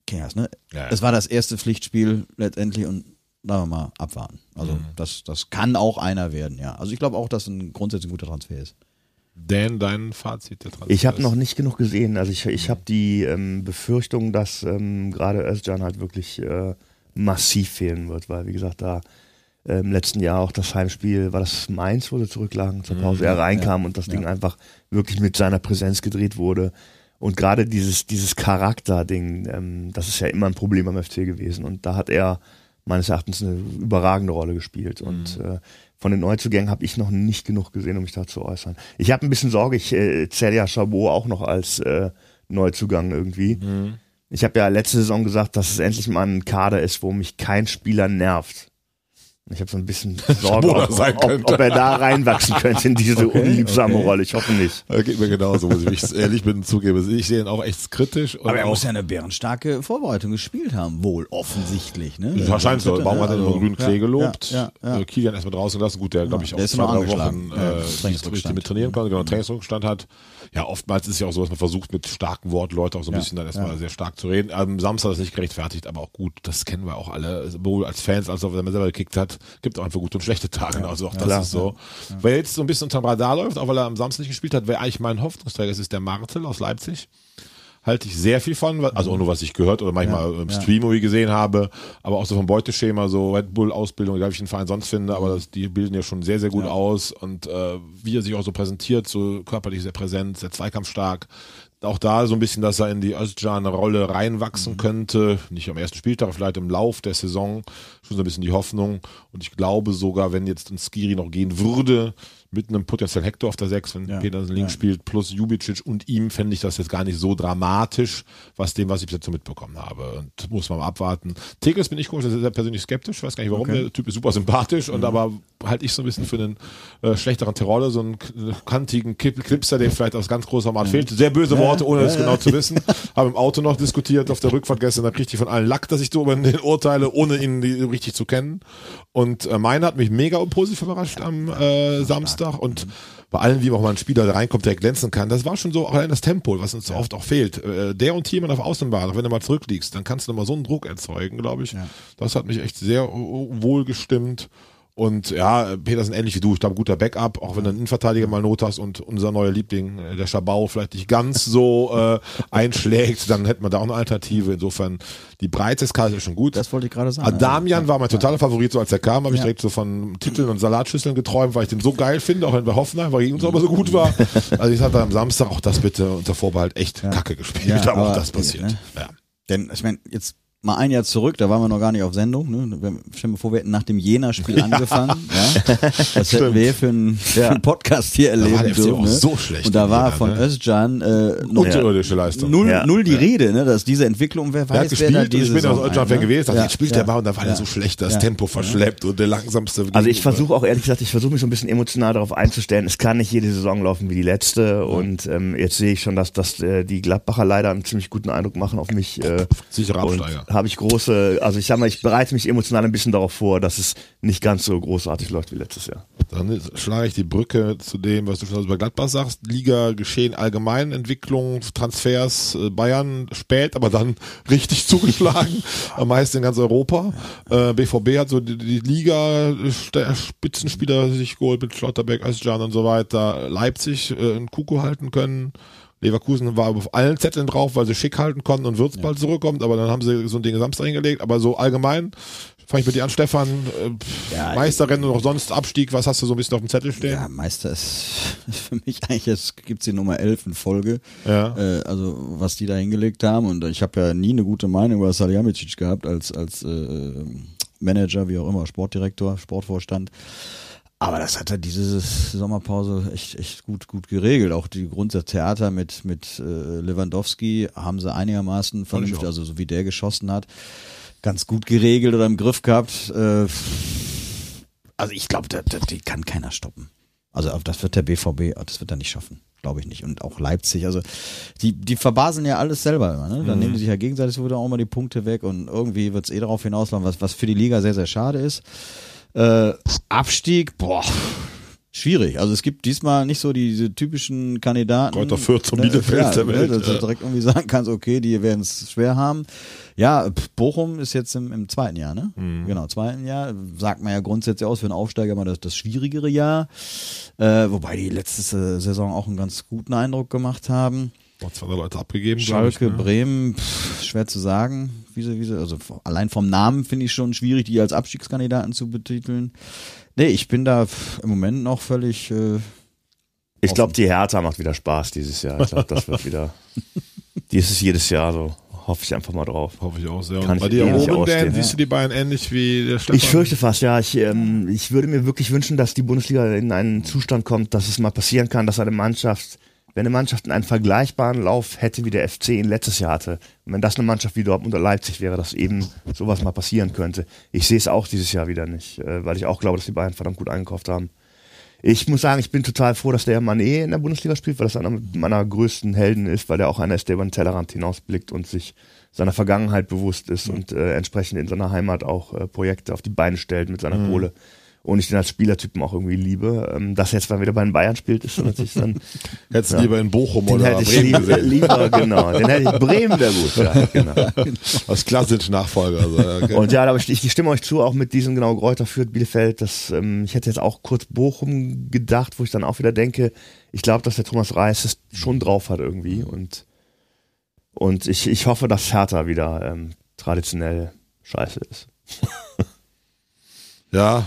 Kingers, ne? Ja, ja. Es war das erste Pflichtspiel letztendlich und da wir mal abwarten. Also Mhm. das, das kann auch einer werden, ja. Also ich glaube auch, dass ein grundsätzlich guter Transfer ist. Dan, dein Fazit der Transfer Ich habe noch nicht genug gesehen. Also ich, ich habe die ähm, Befürchtung, dass ähm, gerade Özcan halt wirklich äh, massiv fehlen wird, weil wie gesagt, da äh, im letzten Jahr auch das Heimspiel, war das Mainz, wo sie zurücklagen zur Pause, er reinkam und das Ding einfach wirklich mit seiner Präsenz gedreht wurde. Und gerade dieses, dieses Charakter-Ding, ähm, das ist ja immer ein Problem am FC gewesen. Und da hat er meines Erachtens eine überragende Rolle gespielt. Und äh, von den Neuzugängen habe ich noch nicht genug gesehen, um mich da zu äußern. Ich habe ein bisschen Sorge, ich äh, zähle ja Chabot auch noch als äh, Neuzugang irgendwie. Ich habe ja letzte Saison gesagt, dass es endlich mal ein Kader ist, wo mich kein Spieler nervt. Ich habe so ein bisschen Sorge, ob, sein ob, könnte. ob er da reinwachsen könnte in diese unliebsame Rolle. Ich hoffe nicht. Geht mir genauso, muss ich mich ehrlich mit zugeben. Ich sehe ihn auch echt kritisch. Und Aber er muss ja eine bärenstarke Vorbereitung gespielt haben, wohl offensichtlich. Ne? Wahrscheinlich so. Baum hat den Also, grünen Klee ja, gelobt. Ja, ja, ja. Äh, Kilian erstmal draußen gelassen. Gut, der, glaube ich, auch zwei. Wochen Ja, äh, nicht mit trainieren konnte, genau, Trainingsrückstand hat. Ja, oftmals ist ja auch so, dass man versucht, mit starken Worten Leute auch so ein Ja, bisschen dann erstmal ja. sehr stark zu reden. Am Samstag ist nicht gerechtfertigt, aber auch gut. Das kennen wir auch alle. Sowohl als Fans, als auch wenn man selber gekickt hat, gibt auch einfach gute und schlechte Tage. also auch das klar. ist so. Wer jetzt so ein bisschen unterm Radar läuft, auch weil er am Samstag nicht gespielt hat, wer eigentlich mein Hoffnungsträger ist, ist der Martel aus Leipzig halte ich sehr viel von, also auch nur was ich gehört oder manchmal im Stream irgendwie gesehen habe, aber auch so vom Beuteschema, so Red Bull Ausbildung, egal wie ich den Verein sonst finde, aber das, die bilden ja schon sehr, sehr gut aus und äh, wie er sich auch so präsentiert, so körperlich sehr präsent, sehr zweikampfstark. Auch da so ein bisschen, dass er in die Özcan-Rolle reinwachsen könnte, nicht am ersten Spieltag, vielleicht im Lauf der Saison, schon so ein bisschen die Hoffnung und ich glaube sogar, wenn jetzt ein Skiri noch gehen würde, mit einem potenziellen Hector auf der 6, wenn Ja. Petersen links spielt, plus Jubicic und ihm, fände ich das jetzt gar nicht so dramatisch, was dem, was ich bis jetzt so mitbekommen habe. Und muss man mal abwarten. Tegels bin ich komisch, das ist sehr persönlich skeptisch, weiß gar nicht warum. Okay. Der Typ ist super sympathisch und aber halte ich so ein bisschen für einen äh, schlechteren Terolle, so einen kantigen Kip- Clipser, der vielleicht aus ganz großer Format fehlt. Sehr böse Worte, ohne es genau zu wissen. Habe im Auto noch diskutiert auf der Rückfahrt gestern, da kriegte ich von allen Lack, dass ich so über den urteile, ohne ihn richtig zu kennen. Und äh, meine hat mich mega positiv überrascht am äh, Samstag und bei allem, wie auch mal ein Spieler da reinkommt, der glänzen kann, das war schon so auch allein das Tempo, was uns so oft auch fehlt. Äh, der und jemand auf Außenbahn, auch wenn du mal zurückliegst, dann kannst du mal so einen Druck erzeugen, glaube ich. Das hat mich echt sehr äh, wohl gestimmt. Und ja, Petersen ähnlich wie du, ich glaube, guter Backup, auch wenn du einen Innenverteidiger mal Not hast und unser neuer Liebling, äh, der Schabau, vielleicht nicht ganz so äh, einschlägt, dann hätten wir da auch eine Alternative. Insofern, die Breite des Kaders ist schon gut. Das wollte ich gerade sagen. Adamian war mein totaler Favorit, so als er kam, habe ich Ja. direkt so von Titeln und Salatschüsseln geträumt, weil ich den so geil finde, auch wenn bei Hoffenheim, weil gegen uns aber so gut war. Also ich hatte am Samstag auch das bitte unter Vorbehalt echt Kacke gespielt, Ja, aber auch das passiert. ne? Ja. Denn ich meine, jetzt mal ein Jahr zurück, da waren wir noch gar nicht auf Sendung. Ne? Stell dir vor, wir hätten nach dem Jena-Spiel angefangen. Ja? Das hätten wir für einen, für einen Podcast hier erleben war der FC auch Ne? so schlecht Und da war Jena, von ne? Özcan äh, Unterirdische Leistung. null, Ja. null die Rede, ne? dass diese Entwicklung, wer weiß, Er hat wer gespielt da und ich diese bin ja aus Saison Deutschland-Fan ein, ne? gewesen, dachte, Ja, jetzt spielt ja. der Ball und da war Ja. er so schlecht, das Ja. Tempo verschleppt und der langsamste. Also ich versuche auch ehrlich gesagt, ich versuche mich so ein bisschen emotional darauf einzustellen. Es kann nicht jede Saison laufen wie die letzte. Und ähm, jetzt sehe ich schon, dass, dass äh, die Gladbacher leider einen ziemlich guten Eindruck machen auf mich. Äh, Sicherer Absteiger. Habe ich große, also ich sag mal, ich bereite mich emotional ein bisschen darauf vor, dass es nicht ganz so großartig läuft wie letztes Jahr. Dann schlage ich die Brücke zu dem, was du schon über Gladbach sagst. Liga, Geschehen, allgemein, Entwicklung, Transfers, äh, Bayern spät, aber dann richtig zugeschlagen. Am meisten in ganz Europa. Äh, BVB hat so die, die Liga, der Spitzenspieler sich geholt mit Schlotterbeck, Özcan und so weiter. Leipzig äh, einen Kuku halten können. Leverkusen war auf allen Zetteln drauf, weil sie schick halten konnten und Würz bald zurückkommt, aber dann haben sie so ein Ding Samstag hingelegt. Aber so allgemein, fange ich mit dir an, Stefan, äh, Ja, Meisterrennen und auch sonst Abstieg, was hast du so ein bisschen auf dem Zettel stehen? Ja, Meister ist für mich eigentlich, jetzt gibt's die Nummer 11 in Folge. Ja. Äh, also was die da hingelegt haben. Und ich habe ja nie eine gute Meinung über Salihamidzic gehabt als, als äh, Manager, wie auch immer, Sportdirektor, Sportvorstand. Aber das hat er diese Sommerpause echt, echt gut, gut geregelt. Auch die Grundsatztheater mit, mit äh, Lewandowski haben sie einigermaßen vernünftig, also so wie der geschossen hat, ganz gut geregelt oder im Griff gehabt. Äh, also ich glaube, die kann keiner stoppen. Also das wird der BVB, das wird er nicht schaffen. Glaube ich nicht. Und auch Leipzig. Also die, die verbaseln ja alles selber immer. Ne? Dann nehmen die sich ja gegenseitig wieder auch mal die Punkte weg und irgendwie wird es eh darauf hinauslaufen, was, was für die Liga sehr, sehr schade ist. Äh, Abstieg, boah, schwierig. Also es gibt diesmal nicht so diese typischen Kandidaten. Kräuter Fürth und Ne, Bielefeld ja, der Welt, Ne, dass du direkt irgendwie sagen kannst, okay, die werden es schwer haben. Ja, Bochum ist jetzt im, im zweiten Jahr, ne? Mhm. Genau, zweiten Jahr. Sagt man ja grundsätzlich aus für einen Aufsteiger mal das, das schwierigere Jahr. Äh, wobei die letzte Saison auch einen ganz guten Eindruck gemacht haben. Noch zwei Leute abgegeben, glaub ich, Schalke, ne? Bremen, pff, schwer zu sagen. Wie sie, wie sie, also allein vom Namen finde ich schon schwierig, die als Abstiegskandidaten zu betiteln. Nee, ich bin da im Moment noch völlig. Äh, Ich glaube, die Hertha macht wieder Spaß dieses Jahr. Ich glaube, das wird wieder. Die ist es jedes Jahr so. hoffe ich einfach mal drauf. Hoffe ich auch sehr. Kann Und bei dir nicht oben, Dan, ausstehen, siehst du die beiden ähnlich wie der Stefan? Ich fürchte fast, ja. Ich, ähm, ich würde mir wirklich wünschen, dass die Bundesliga in einen Zustand kommt, dass es mal passieren kann, dass eine Mannschaft, wenn eine Mannschaft einen vergleichbaren Lauf hätte, wie der FC ihn letztes Jahr hatte, und wenn das eine Mannschaft wie Dortmund oder Leipzig wäre, dass eben sowas mal passieren könnte. Ich sehe es auch dieses Jahr wieder nicht, äh, weil ich auch glaube, dass die Bayern verdammt gut eingekauft haben. Ich muss sagen, ich bin total froh, dass der Mané in der Bundesliga spielt, weil das einer meiner größten Helden ist, weil der auch einer ist, der über den Tellerrand hinausblickt und sich seiner Vergangenheit bewusst ist und äh, entsprechend in seiner Heimat auch äh, Projekte auf die Beine stellt mit seiner Kohle. Und ich den als Spielertypen auch irgendwie liebe. Ähm, dass er jetzt mal wieder bei den Bayern spielt, ist natürlich dann. Hättest du Ja. lieber in Bochum Den oder hätte ich Bremen lieber, gesehen. lieber, genau. Den hätte ich Bremen wäre gut. Ja, genau. Als klassischer Nachfolger. Also, okay. Und ja, aber ich, ich stimme euch zu, auch mit diesen genau Gräuter führt Bielefeld. Das, ähm, ich hätte jetzt auch kurz Bochum gedacht, wo ich dann auch wieder denke, ich glaube, dass der Thomas Reis es schon drauf hat irgendwie. Und, und ich, ich hoffe, dass Hertha wieder ähm, traditionell scheiße ist. Ja,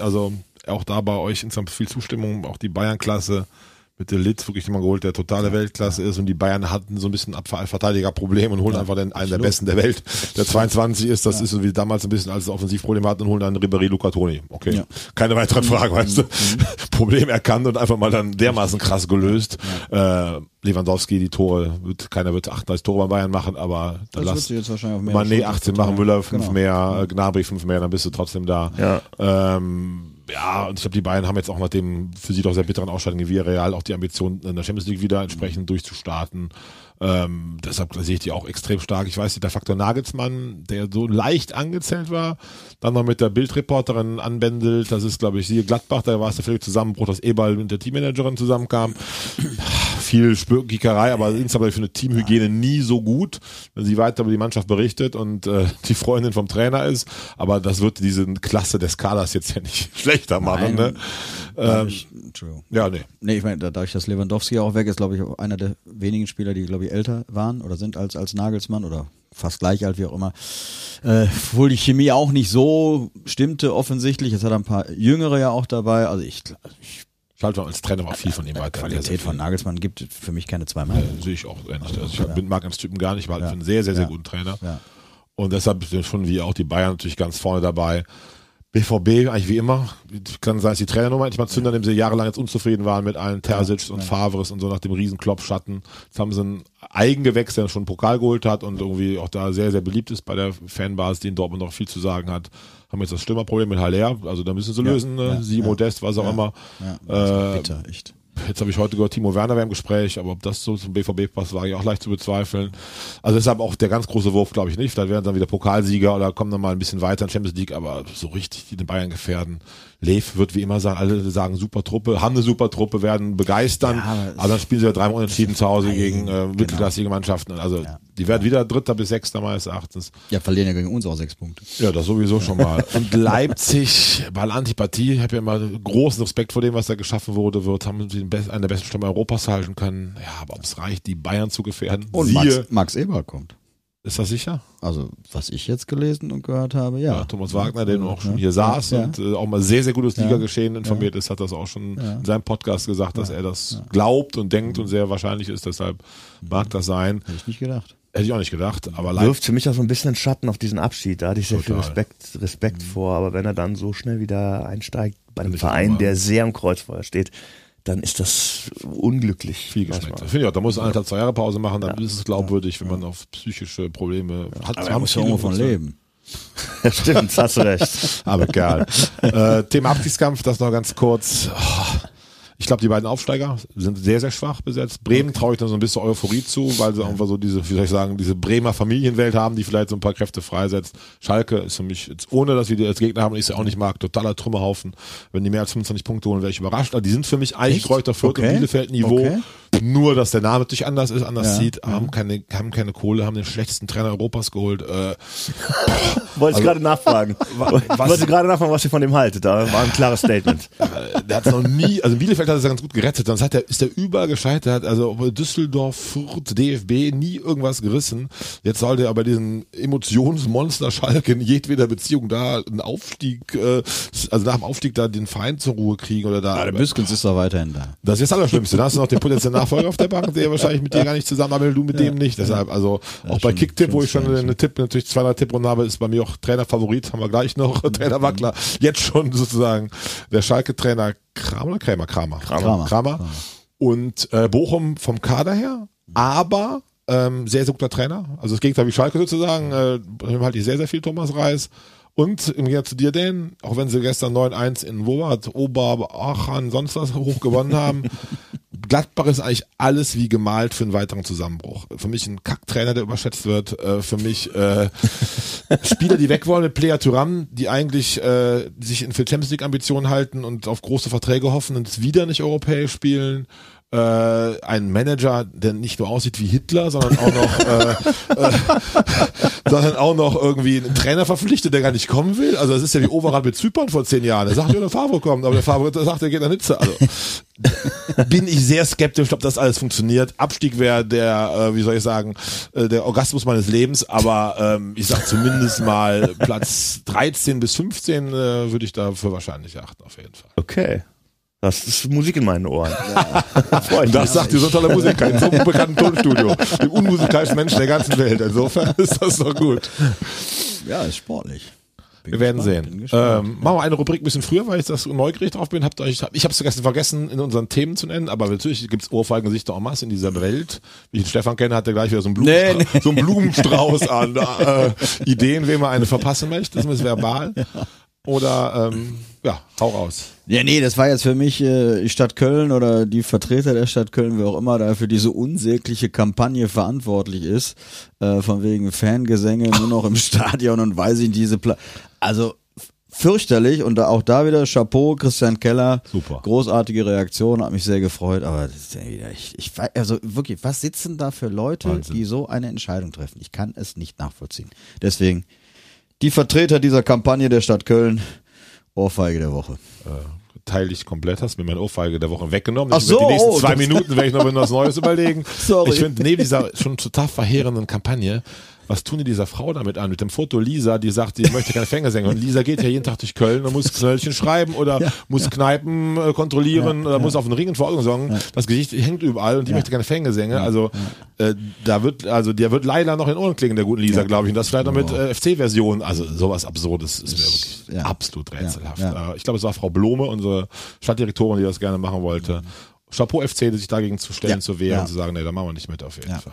also auch da bei euch insgesamt viel Zustimmung, auch die Bayern-Klasse mit der Litz wirklich jemand geholt, der totale Weltklasse ist und die Bayern hatten so ein bisschen Abverteidigerproblem und holen einfach den, einen der besten der Welt, der 22 ist, das ist so wie damals ein bisschen, als sie Offensivprobleme hatten und holen dann Ribéry Luca Toni. Okay, Ja. keine weiteren Fragen, weißt du. Problem erkannt und einfach mal dann dermaßen krass gelöst. Äh, Lewandowski, die Tore, wird, keiner wird 38 Tore bei Bayern machen, aber dann Das lass jetzt wahrscheinlich auf mehr Mané Schulter 18 verteilen. machen, Müller 5 Genau. mehr, Gnabry 5 mehr, dann bist du trotzdem da. Ja. Ähm, ja, und ich glaube, die beiden haben jetzt auch nach dem für sie doch sehr bitteren Ausscheiden in Villarreal auch die Ambition, in der Champions League wieder entsprechend durchzustarten. Ähm, deshalb sehe ich die auch extrem stark. Ich weiß nicht, der Faktor Nagelsmann, der so leicht angezählt war, dann noch mit der Bildreporterin anbändelt, das ist, glaube ich, sie Gladbach, da war es der völlige Zusammenbruch, dass Eberl mit der Teammanagerin zusammenkam. Viel Spürkickerei, aber insgesamt für eine Teamhygiene nie so gut, wenn sie weiter über die Mannschaft berichtet und äh, die Freundin vom Trainer ist. Aber das wird diese Klasse des Kaders jetzt ja nicht schlechter machen. Ne? Ähm, Ich, Entschuldigung. ja, nee. Nee, ich meine, da- dadurch, dass Lewandowski auch weg ist, glaube ich, auch einer der wenigen Spieler, die, glaube ich, älter waren oder sind als, als Nagelsmann oder fast gleich alt, wie auch immer. Äh, obwohl die Chemie auch nicht so stimmte offensichtlich. Jetzt hat er ein paar Jüngere ja auch dabei. Also ich, ich Schalter als Trainer war viel von ihm weiter. Qualität von. Nagelsmann gibt für mich keine zwei Meinungen. Ja, sehe ich auch ähnlich. Also ich bin mag als Typen gar nicht, war halt für einen sehr, sehr, sehr Ja. guten Trainer. Ja. Und deshalb sind schon wie auch die Bayern natürlich ganz vorne dabei. BVB eigentlich wie immer. Kann sein, dass die Trainer nur manchmal zündern, indem sie jahrelang jetzt unzufrieden waren mit allen Terzic und Favres und so nach dem Riesenklopfschatten. Jetzt haben sie einen Eigengewächs, der schon einen Pokal geholt hat und irgendwie auch da sehr, sehr beliebt ist bei der Fanbasis, die in Dortmund noch viel zu sagen hat. Haben jetzt das Stürmerproblem mit Haller, also da müssen sie lösen, ne? ja, sie ja. Modest, was auch immer. Ja, Äh, bitter, echt. Jetzt habe ich heute gehört, Timo Werner wäre im Gespräch, aber ob das so zum BVB passt, war ich auch leicht zu bezweifeln. Also deshalb auch der ganz große Wurf, glaube ich nicht. Vielleicht werden dann wieder Pokalsieger oder kommen dann mal ein bisschen weiter in Champions League, aber so richtig die den Bayern gefährden. Lev wird wie immer sagen, alle sagen super Truppe, haben eine super Truppe, werden begeistern, Ja, aber dann spielen sie ja dreimal unentschieden zu Hause Nein, gegen äh, genau. mittelklassige Mannschaften. Also die werden wieder Dritter bis Sechster meines Erachtens. Ja, verlieren ja gegen uns auch sechs Punkte. Ja, das sowieso schon mal. Und Leipzig, weil Antipathie, ich habe ja immer großen Respekt vor dem, was da geschaffen wurde, wird, haben sie einen der besten Stürmer Europas halten können. Ja, aber ob es reicht, die Bayern zu gefährden, Und siehe, Max, Max Eber kommt. Ist das sicher? Also, was ich jetzt gelesen und gehört habe, ja. Ja, Thomas Wagner, der auch schon hier saß Ja. und äh, auch mal sehr, sehr gut das. Liga-Geschehen informiert ist, hat das auch schon in seinem Podcast gesagt, dass er das glaubt und denkt und sehr wahrscheinlich ist, deshalb mag das sein. Hätte ich nicht gedacht. Hätte ich auch nicht gedacht, aber Leipzig, Wirft für mich auch so ein bisschen einen Schatten auf diesen Abschied. Da hatte ich sehr viel Total. Respekt, Respekt vor. Aber wenn er dann so schnell wieder einsteigt bei einem Verein, der sehr im Kreuzfeuer steht, dann ist das unglücklich. viel geschmeckt. Finde ich auch, da muss einer zwei Jahre Pause machen, dann ist es glaubwürdig, wenn man auf psychische Probleme hat. Aber er muss ja irgendwo von leben. Ja, stimmt, hast du recht. Aber egal. äh, Thema Abstiegskampf, das noch ganz kurz. Oh, Ich glaube, die beiden Aufsteiger sind sehr, sehr schwach besetzt. Bremen traue ich dann so ein bisschen Euphorie zu, weil sie einfach so diese, wie soll ich sagen, diese Bremer Familienwelt haben, die vielleicht so ein paar Kräfte freisetzt. Schalke ist für mich, jetzt, ohne dass wir die als Gegner haben und ich sie auch nicht mag, totaler Trümmerhaufen. Wenn die mehr als 25 Punkte holen, wäre ich überrascht. Aber die sind für mich eigentlich? Kräuter Fürth Okay. und Bielefeld-Niveau. Okay. Nur, dass der Name natürlich anders ist, anders Ja, sieht, haben keine, haben keine Kohle, haben den schlechtesten Trainer Europas geholt. Äh, Wollte ich gerade nachfragen. was- Wollte gerade nachfragen, was ihr von dem haltet. Da war ein klares Statement. der hat noch nie, also Bielefeld hat es ja ganz gut gerettet, sonst hat er, ist er überall gescheitert, also Düsseldorf, Fürth, DFB, nie irgendwas gerissen. Jetzt sollte er bei diesen Emotionsmonster Schalke in jedweder Beziehung da einen Aufstieg, äh, also nach dem Aufstieg da den Verein zur Ruhe kriegen oder da. Ja, der Büskens ist doch weiterhin da. Das ist jetzt das Allerschlimmste. Da hast du noch den potenziellen Nachfolger auf der Bank, der wahrscheinlich mit dir gar nicht zusammenarbeitet, du mit dem nicht. Deshalb, also auch bei Kicktipp, wo ich schon eine Tipp, natürlich zwei, drei Tipprunde habe, ist bei mir auch Trainerfavorit, haben wir gleich noch, Trainer Wackler, jetzt schon sozusagen der Schalke-Trainer Kramer oder Krämer? Kramer. Kramer. Kramer. Und äh, Bochum vom Kader her, aber ähm, sehr, sehr guter Trainer. Also das Gegenteil wie Schalke sozusagen, äh, halte ich sehr, sehr viel Thomas Reis. Und im Gegensatz zu dir, Dan, auch wenn sie gestern 9-1 in Wobart, Oberachern, sonst was hoch gewonnen haben, Gladbach ist eigentlich alles wie gemalt für einen weiteren Zusammenbruch. Für mich ein Kacktrainer, der überschätzt wird. Äh, für mich äh, Spieler, die weg wollen mit Player Turam, die eigentlich äh, sich in für Champions League Ambitionen halten und auf große Verträge hoffen und es wieder nicht europäisch spielen. Äh, ein Manager, der nicht nur aussieht wie Hitler, sondern auch noch, äh, äh, sondern auch noch irgendwie einen Trainer verpflichtet, der gar nicht kommen will. Also das ist ja wie Overath mit Zypern vor zehn Jahren. Der sagt, ja, der Favre kommt, aber der Favre sagt, er geht nach Nizza. Also bin ich sehr skeptisch, ob das alles funktioniert. Abstieg wäre der, äh, wie soll ich sagen, äh, der Orgasmus meines Lebens, aber ähm, ich sag zumindest mal Platz 13 bis 15 äh, würde ich dafür wahrscheinlich achten, auf jeden Fall. Okay. Das ist Musik in meinen Ohren. Mich. Das sagt dir so ein toller Musiker in so einem bekannten Tonstudio, dem unmusikalischen Menschen der ganzen Welt. Insofern ist das doch gut. Ja, ist sportlich. Bin Wir werden gespannt, bin sehen. Ähm, machen wir eine Rubrik ein bisschen früher, weil ich das neugierig drauf bin. Habt euch, ich habe es gestern vergessen, in unseren Themen zu nennen, aber natürlich gibt's Ohrfeigengesichter en masse in dieser Welt. Wie ich den Stefan kenne, hat er gleich wieder so einen, Blumenstra Nee, nee. So einen Blumenstrauß an äh, Ideen, wem er eine verpassen möchte, zumindest verbal. Oder ähm, ja, hau raus. Ja, nee, das war jetzt für mich äh, die Stadt Köln oder die Vertreter der Stadt Köln, wer auch immer da für diese unsägliche Kampagne verantwortlich ist, äh, von wegen Fangesänge nur noch im Stadion und weiß ich diese Pla Also fürchterlich und da, auch da wieder Chapeau, Christian Keller. Super. Großartige Reaktion, hat mich sehr gefreut, aber das ist ja wieder, ich, ich also wirklich, was sitzen da für Leute, Wahnsinn. die so eine Entscheidung treffen? Ich kann es nicht nachvollziehen. Deswegen, die Vertreter dieser Kampagne der Stadt Köln, Ohrfeige der Woche. Teile ich komplett, hast mir meine Ohrfeige der Woche weggenommen. Ach so, die nächsten oh, zwei Minuten werde ich noch was Neues überlegen. Sorry. Ich finde, neben dieser schon total verheerenden Kampagne, was tun die dieser Frau damit an? Mit dem Foto Lisa, die sagt, sie möchte keine Fängersänger. Und Lisa geht ja jeden Tag durch Köln und muss Knöllchen schreiben oder muss Kneipen äh, kontrollieren oder muss auf den Ring in Verordnung sorgen. Das Gesicht hängt überall und die möchte keine Fängersänger. Also äh, da wird, also der wird leider noch in Ohren klingen, der guten Lisa, glaube ich. Und das vielleicht noch mit äh, FC-Version. Also sowas Absurdes ist mir wirklich ja. absolut rätselhaft. Ja, Äh, Ich glaube, es war Frau Blome, unsere Stadtdirektorin, die das gerne machen wollte. Chapeau FC, sich dagegen zu stellen, Ja, zu wehren, ja. zu sagen, nee, da machen wir nicht mit auf jeden Ja, Fall.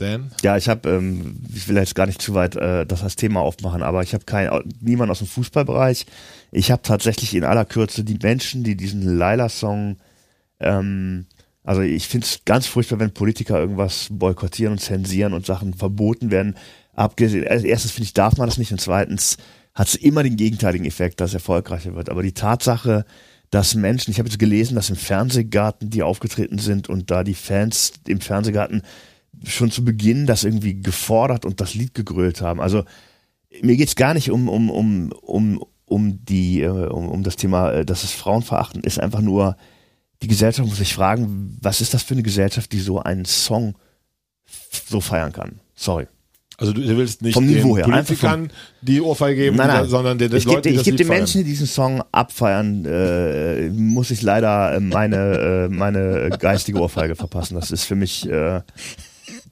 Ja. Dan? Ja, ich habe, ähm, ich will jetzt gar nicht zu weit äh, das als Thema aufmachen, aber ich habe kein, niemand aus dem Fußballbereich. Ich habe tatsächlich in aller Kürze die Menschen, die diesen Laila-Song, ähm, also ich finde es ganz furchtbar, wenn Politiker irgendwas boykottieren und zensieren und Sachen verboten werden. Abgesehen, also erstens finde ich, darf man das nicht und zweitens hat es immer den gegenteiligen Effekt, dass es erfolgreicher wird. Aber die Tatsache, dass Menschen, ich habe jetzt gelesen, dass im Fernsehgarten die aufgetreten sind und da die Fans im Fernsehgarten schon zu Beginn das irgendwie gefordert und das Lied gegrölt haben. Also mir geht's gar nicht um, um, um, um, um die, äh, um, um das Thema, äh, dass es Frauenverachten ist, einfach nur, die Gesellschaft muss sich fragen, was ist das für eine Gesellschaft, die so einen Song so feiern kann? Sorry. Also du, willst nicht Vom Niveau her, Politikern die Ohrfeige geben, Nein, nein. sondern den, den ich gebe Leuten, die ich das geb Lied den feiern. Menschen, die diesen Song abfeiern, äh, muss ich leider äh, meine, äh, meine geistige Ohrfeige verpassen. Das ist für mich, äh,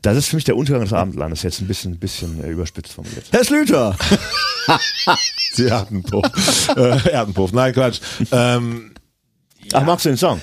das ist für mich der Untergang des Abendlandes. Jetzt ein bisschen, ein bisschen äh, überspitzt formuliert. Herr Schlüter! Sie Erdenpuff. äh, Erdenpuff. Nein, Quatsch. Ähm, Ach, magst du den Song?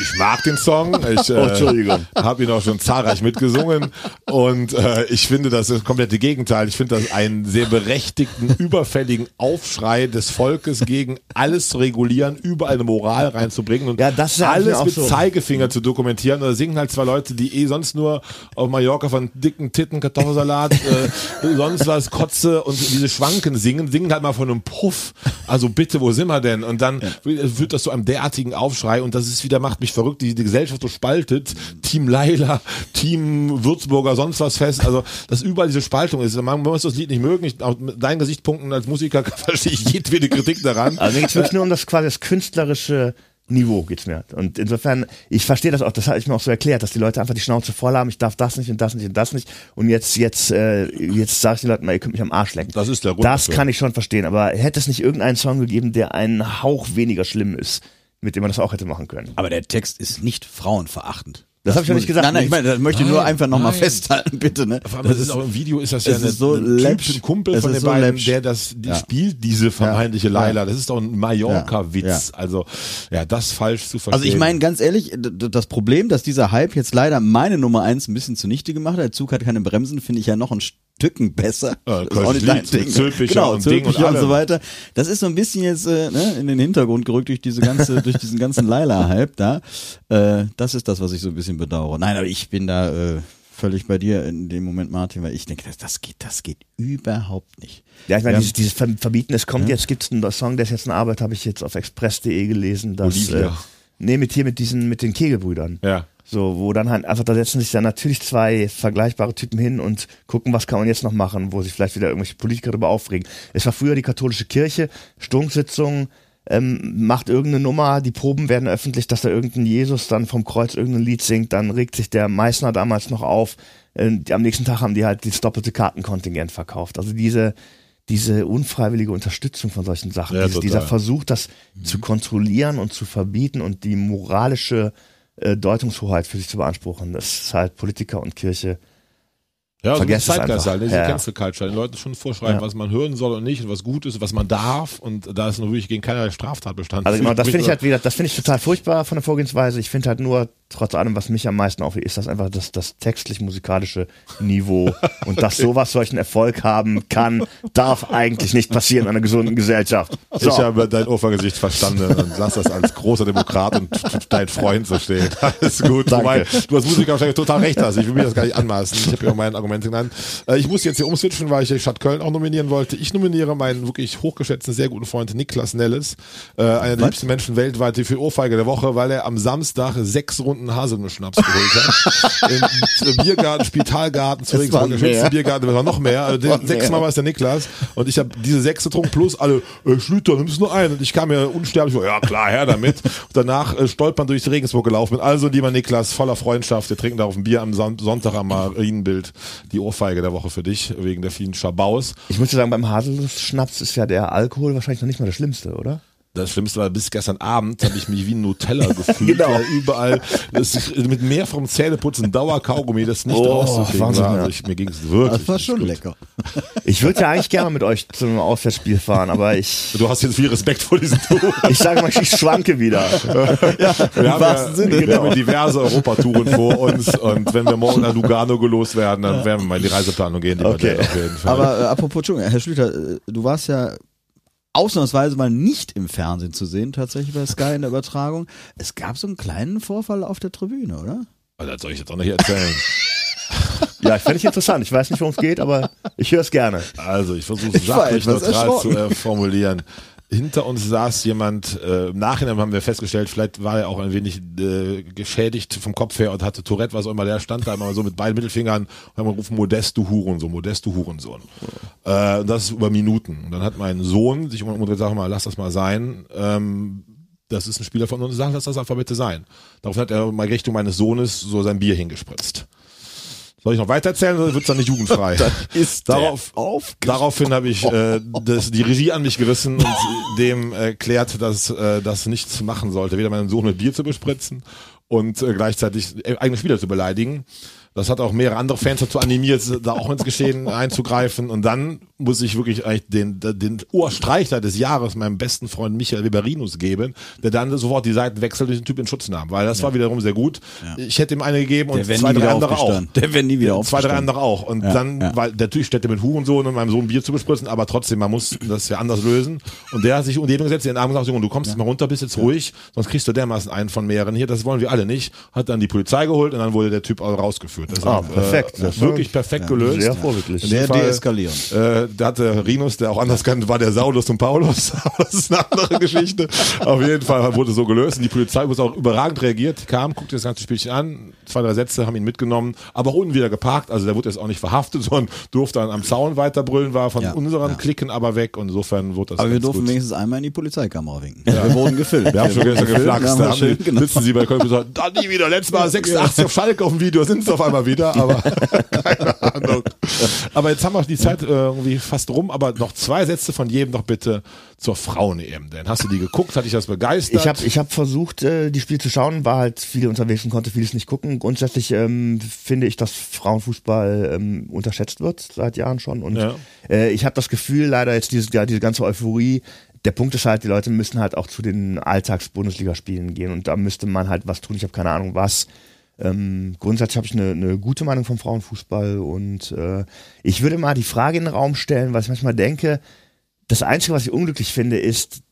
ich mag den Song. Ich Oh, äh, habe ihn auch schon zahlreich mitgesungen und äh, ich finde das ist das komplette Gegenteil. Ich finde das einen sehr berechtigten, überfälligen Aufschrei des Volkes gegen alles zu regulieren, überall eine Moral reinzubringen und Ja, ja alles mit so. Zeigefinger zu dokumentieren. Und da singen halt zwei Leute, die eh sonst nur auf Mallorca von dicken Titten, Kartoffelsalat, äh, sonst was, Kotze und diese Schwanken singen, singen halt mal von einem Puff. Also bitte, wo sind wir denn? Und dann führt das zu einem derartigen Aufschrei und das ist wieder macht mich verrückt, die die Gesellschaft so spaltet. Team Laila, Team Würzburger, sonst was fest. Also, dass überall diese Spaltung ist. Man muss das Lied nicht mögen. Ich, aus deinen Gesichtspunkten als Musiker verstehe ich jedwede Kritik daran. Also mir geht's wirklich nur um das quasi das künstlerische Niveau geht's mir. Und insofern, ich verstehe das auch, das habe ich mir auch so erklärt, dass die Leute einfach die Schnauze voll haben, ich darf das nicht und das nicht und das nicht. Und jetzt, jetzt, äh, jetzt sag ich den Leuten mal, ihr könnt mich am Arsch lecken. Das ist der Grund Das dafür. kann ich schon verstehen, aber hätte es nicht irgendeinen Song gegeben, der einen Hauch weniger schlimm ist, mit dem man das auch hätte machen können. Aber der Text ist nicht frauenverachtend. Das hab ich ja nicht gesagt. Nein, nein, ich meine, das möchte ich nur einfach nochmal festhalten, bitte. Ne? Vor allem, das ist auch im Video ist das ja eine, ist so ein ein Kumpel Es von den so beiden, läppsch. der das die Ja. spielt diese vermeintliche Ja. Laila. Das ist doch ein Mallorca-Witz. Ja. Also ja, das falsch zu verstehen. Also ich meine ganz ehrlich, das Problem, dass dieser Hype jetzt leider meine Nummer eins ein bisschen zunichte gemacht hat, der Zug hat keine Bremsen, finde ich ja noch ein Stücken besser. Ja, Das ist auch nicht dein Ding. Zülpicher genau, und Ding und und, so weiter. Das ist so ein bisschen jetzt äh, ne, in den Hintergrund gerückt durch diese ganze, durch diesen ganzen Laila-Hype da. Äh, das ist das, was ich so ein bisschen bedauere. Nein, aber ich bin da äh, völlig bei dir in dem Moment, Martin, weil ich denke, das, das geht, das geht überhaupt nicht. Ja, ich meine, Ja. dieses, dieses Ver- Verbieten, es kommt jetzt, gibt's einen Song, der ist jetzt in Arbeit, habe ich jetzt auf express.de gelesen, dass, äh, Olivia. nee, mit hier, mit diesen, mit den Kegelbrüdern. ja. So, wo dann halt einfach, da setzen sich dann natürlich zwei vergleichbare Typen hin und gucken, was kann man jetzt noch machen, wo sich vielleicht wieder irgendwelche Politiker darüber aufregen. Es war früher die katholische Kirche, Stunksitzung, ähm, macht irgendeine Nummer, die Proben werden öffentlich, dass da irgendein Jesus dann vom Kreuz irgendein Lied singt, dann regt sich der Meißner damals noch auf. Äh, am nächsten Tag haben die halt das doppelte Kartenkontingent verkauft. Also diese, diese unfreiwillige Unterstützung von solchen Sachen, Ja, dieses, dieser. Versuch, das zu kontrollieren und zu verbieten und die moralische Deutungshoheit für sich zu beanspruchen, das ist halt Politiker und Kirche. Ja, also Vergesst es Zeitgeist einfach. halt, diese Ja. Cancel Culture, den Leuten schon vorschreiben, Ja. was man hören soll und nicht und was gut ist, was man darf und da ist natürlich gegen keinerlei Straftatbestand. Also genau, das finde ich halt wieder, das finde ich total furchtbar von der Vorgehensweise. Ich finde halt nur, trotz allem, was mich am meisten aufregt, ist das einfach das, das textlich-musikalische Niveau. Und dass sowas solchen Erfolg haben kann, darf eigentlich nicht passieren in einer gesunden Gesellschaft. So. Ich habe dein Ofergesicht verstanden und lass das als großer Demokrat und dein Freund so stehen. Alles gut. Danke. Wobei, du als Musiker wahrscheinlich total recht hast. Ich will mir das gar nicht anmaßen. Ich habe ja auch mein Argument genannt. Äh, Ich muss jetzt hier umswitchen, weil ich die Stadt Köln auch nominieren wollte. Ich nominiere meinen wirklich hochgeschätzten, sehr guten Freund Niklas Nelles, äh, einer der liebsten Menschen weltweit für Ohrfeige der Woche, weil er am Samstag sechs Runden Haselnuss-Schnaps geholt hat. Im Biergarten, Spitalgarten, zu Regensburg, der schönste. Biergarten, war noch mehr. Also den, sechsmal war es der Niklas und ich habe diese sechs getrunken plus alle äh, Schlüter, nimmst nur einen und ich kam mir unsterblich ja klar, her damit. Und danach äh, stolpern durch Regensburg gelaufen. Also lieber Niklas, voller Freundschaft, wir trinken da auf ein Bier am Son Sonntag am Marienbild die Ohrfeige der Woche für dich, wegen der vielen Schabaus. Ich muss sagen, beim Haselnuss-Schnaps ist ja der Alkohol wahrscheinlich noch nicht mal das Schlimmste, oder? Das Schlimmste war, bis gestern Abend habe ich mich wie ein Nutella gefühlt, Genau. weil überall das mit mehr vom Zähneputzen Dauerkaugummi, das nicht Oh, rauszukriegen Wahnsinn, war. ja. Also ich, mir ging es wirklich. Das war schon gut. lecker. Ich würde ja eigentlich gerne mit euch zu einem Auswärtsspiel fahren, aber ich, Du hast jetzt viel Respekt vor diesem Tour. ich sage mal, ich schwanke wieder. Wir haben, ja, Sinne, wir haben genau. ja diverse Europatouren vor uns und wenn wir morgen nach Lugano gelost werden, dann werden wir mal in die Reiseplanung gehen. Die Okay. wir auf jeden Fall. Aber äh, apropos, Entschuldigung, Herr Schlüter, äh, du warst ja ausnahmsweise mal nicht im Fernsehen zu sehen, tatsächlich bei Sky in der Übertragung. Es gab so einen kleinen Vorfall auf der Tribüne, oder? Also, das soll ich jetzt auch nicht erzählen. Ja, fände ich interessant. Ich weiß nicht, worum es geht, aber ich höre es gerne. Also ich versuche es Ich sachlich neutral zu äh, formulieren. Hinter uns saß jemand, äh, im Nachhinein haben wir festgestellt, vielleicht war er auch ein wenig äh, geschädigt vom Kopf her und hatte Tourette, was auch immer, der stand da immer so mit beiden Mittelfingern und haben gerufen, Modest, du Hurensohn, Modest, du Hurensohn. Äh, und das über Minuten. Und dann hat mein Sohn sich um gesagt, mal, lass das mal sein. Ähm, das ist ein Spieler von uns, sag, lass das Alphabet sein. Daraufhin hat er mal Richtung meines Sohnes so sein Bier hingespritzt. Soll ich noch weiter erzählen oder wird's dann nicht jugendfrei? ist Darauf, daraufhin habe ich äh, das, die Regie an mich gerissen und dem erklärt, dass äh, das nichts machen sollte, weder meinen Sohn mit Bier zu bespritzen und äh, gleichzeitig äh, eigene Spieler zu beleidigen. Das hat auch mehrere andere Fans dazu animiert, da auch ins Geschehen einzugreifen. Und dann muss ich wirklich eigentlich den, den Ohrstreichler des Jahres meinem besten Freund Michael Weberinus geben, der dann sofort die Seiten wechselt und den Typ in Schutz nahm. Weil das war wiederum sehr gut. Ich hätte ihm eine gegeben und zwei, drei andere auch. Der wäre nie wieder Zwei, drei andere auch. Und Ja, dann, ja. weil natürlich stellte mit Hurensohn und meinem Sohn Bier zu bespritzen, aber trotzdem, man muss das ja anders lösen. Und der hat sich unter jedem gesetzt, den Arm gesagt, Junge, du kommst jetzt mal runter, bist jetzt ruhig, sonst kriegst du dermaßen einen von mehreren hier, das wollen wir alle nicht. Hat dann die Polizei geholt und dann wurde der Typ auch rausgeführt. Das Ah, ist, perfekt. Äh, Das wirklich war- perfekt gelöst. Sehr vorbildlich. Sehr deeskalierend. Äh, hatte, der hatte Rinus, der auch anders kannte, war der Saulus und Paulus. Das ist eine andere Geschichte. Auf jeden Fall wurde so gelöst. Und die Polizei muss auch überragend reagiert. Die kam, guckte das ganze Spielchen an, zwei, drei Sätze, haben ihn mitgenommen, aber auch unten wieder geparkt. Also der wurde jetzt auch nicht verhaftet, sondern durfte dann am Zaun weiterbrüllen, war von Ja, unseren ja. Klicken aber weg. Und insofern wurde das Aber wir durften gut. wenigstens einmal in die Polizeikamera winken. Wir wurden gefilmt. Wir haben schon gestern geflaxt, da schön, genau. sitzen sie bei Köln und gesagt, da nie wieder, letztes Mal 86 auf Schalke auf dem Video, sind sie auf einmal wieder, aber keine Ahnung. Aber jetzt haben wir die Zeit äh, irgendwie fast rum, aber noch zwei Sätze von jedem noch bitte zur Frauen-EM, denn hast du die geguckt, hat dich das begeistert? Ich habe ich hab versucht, äh, die Spiele zu schauen, war halt viel unterwegs und konnte vieles nicht gucken. Grundsätzlich ähm, finde ich, dass Frauenfußball ähm, unterschätzt wird seit Jahren schon. Und Ja. äh, ich habe das Gefühl, leider jetzt dieses, ja, diese ganze Euphorie, der Punkt ist halt, die Leute müssen halt auch zu den Alltags-Bundesligaspielen gehen und da müsste man halt was tun. Ich habe keine Ahnung was. Ähm, grundsätzlich habe ich eine, eine gute Meinung vom Frauenfußball und äh, ich würde mal die Frage in den Raum stellen, was ich manchmal denke, das Einzige, was ich unglücklich finde, ist,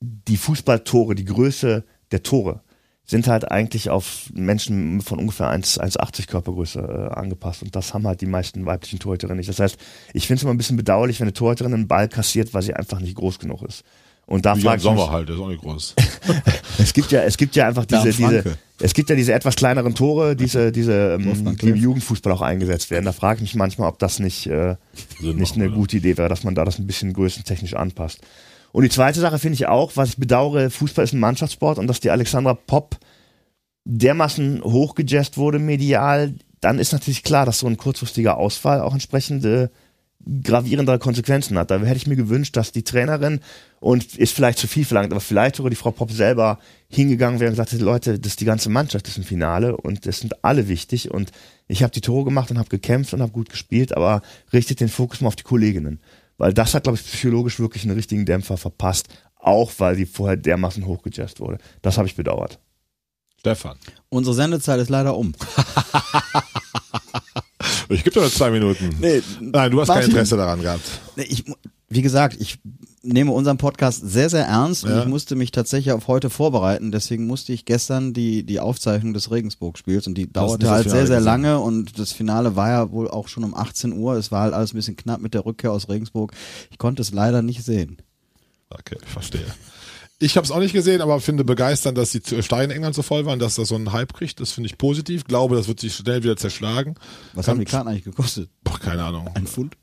die Fußballtore, die Größe der Tore sind halt eigentlich auf Menschen von ungefähr 1 1,80 Körpergröße äh, angepasst und das haben halt die meisten weiblichen Torhüterinnen nicht. Das heißt, ich finde es immer ein bisschen bedauerlich, wenn eine Torhüterin einen Ball kassiert, weil sie einfach nicht groß genug ist. Und da frage ich Sommer mich, halt, der ist auch nicht groß. es gibt ja, es gibt ja einfach diese, diese, es gibt ja diese etwas kleineren Tore, diese, diese, ähm, die im. Jugendfußball auch eingesetzt werden. Da frage ich mich manchmal, ob das nicht, äh, nicht eine gute Idee wäre, dass man da das ein bisschen größentechnisch anpasst. Und die zweite Sache finde ich auch, was ich bedauere, Fußball ist ein Mannschaftssport und dass die Alexandra Popp dermaßen hochgejazzt wurde medial, dann ist natürlich klar, dass so ein kurzfristiger Ausfall auch entsprechende gravierendere Konsequenzen hat. Da hätte ich mir gewünscht, dass die Trainerin und ist vielleicht zu viel verlangt, aber vielleicht sogar die Frau Popp selber hingegangen wäre und gesagt hätte, Leute, das ist die ganze Mannschaft, das ist ein Finale und das sind alle wichtig und ich habe die Tore gemacht und habe gekämpft und habe gut gespielt, aber richtet den Fokus mal auf die Kolleginnen. Weil das hat, glaube ich, psychologisch wirklich einen richtigen Dämpfer verpasst, auch weil sie vorher dermaßen hochgejazzt wurde. Das habe ich bedauert. Stefan. Unsere Sendezeit ist leider um. Ich gebe dir noch zwei Minuten. Nee, Nein, du hast kein Martin. Interesse daran gehabt. Ich, wie gesagt, ich nehme unseren Podcast sehr, sehr ernst und Ja. ich musste mich tatsächlich auf heute vorbereiten. Deswegen musste ich gestern die, die Aufzeichnung des Regensburg-Spiels und die dauerte halt sehr, sehr gesehen. lange und das Finale war ja wohl auch schon um 18 Uhr. Es war halt alles ein bisschen knapp mit der Rückkehr aus Regensburg. Ich konnte es leider nicht sehen. Okay, ich verstehe. Ich habe es auch nicht gesehen, aber finde begeisternd, dass die Steine in England so voll waren, dass das so einen Hype kriegt. Das finde ich positiv. Glaube, das wird sich schnell wieder zerschlagen. Was Kann- haben die Karten eigentlich gekostet? Boah, keine Ahnung. Ein Pfund?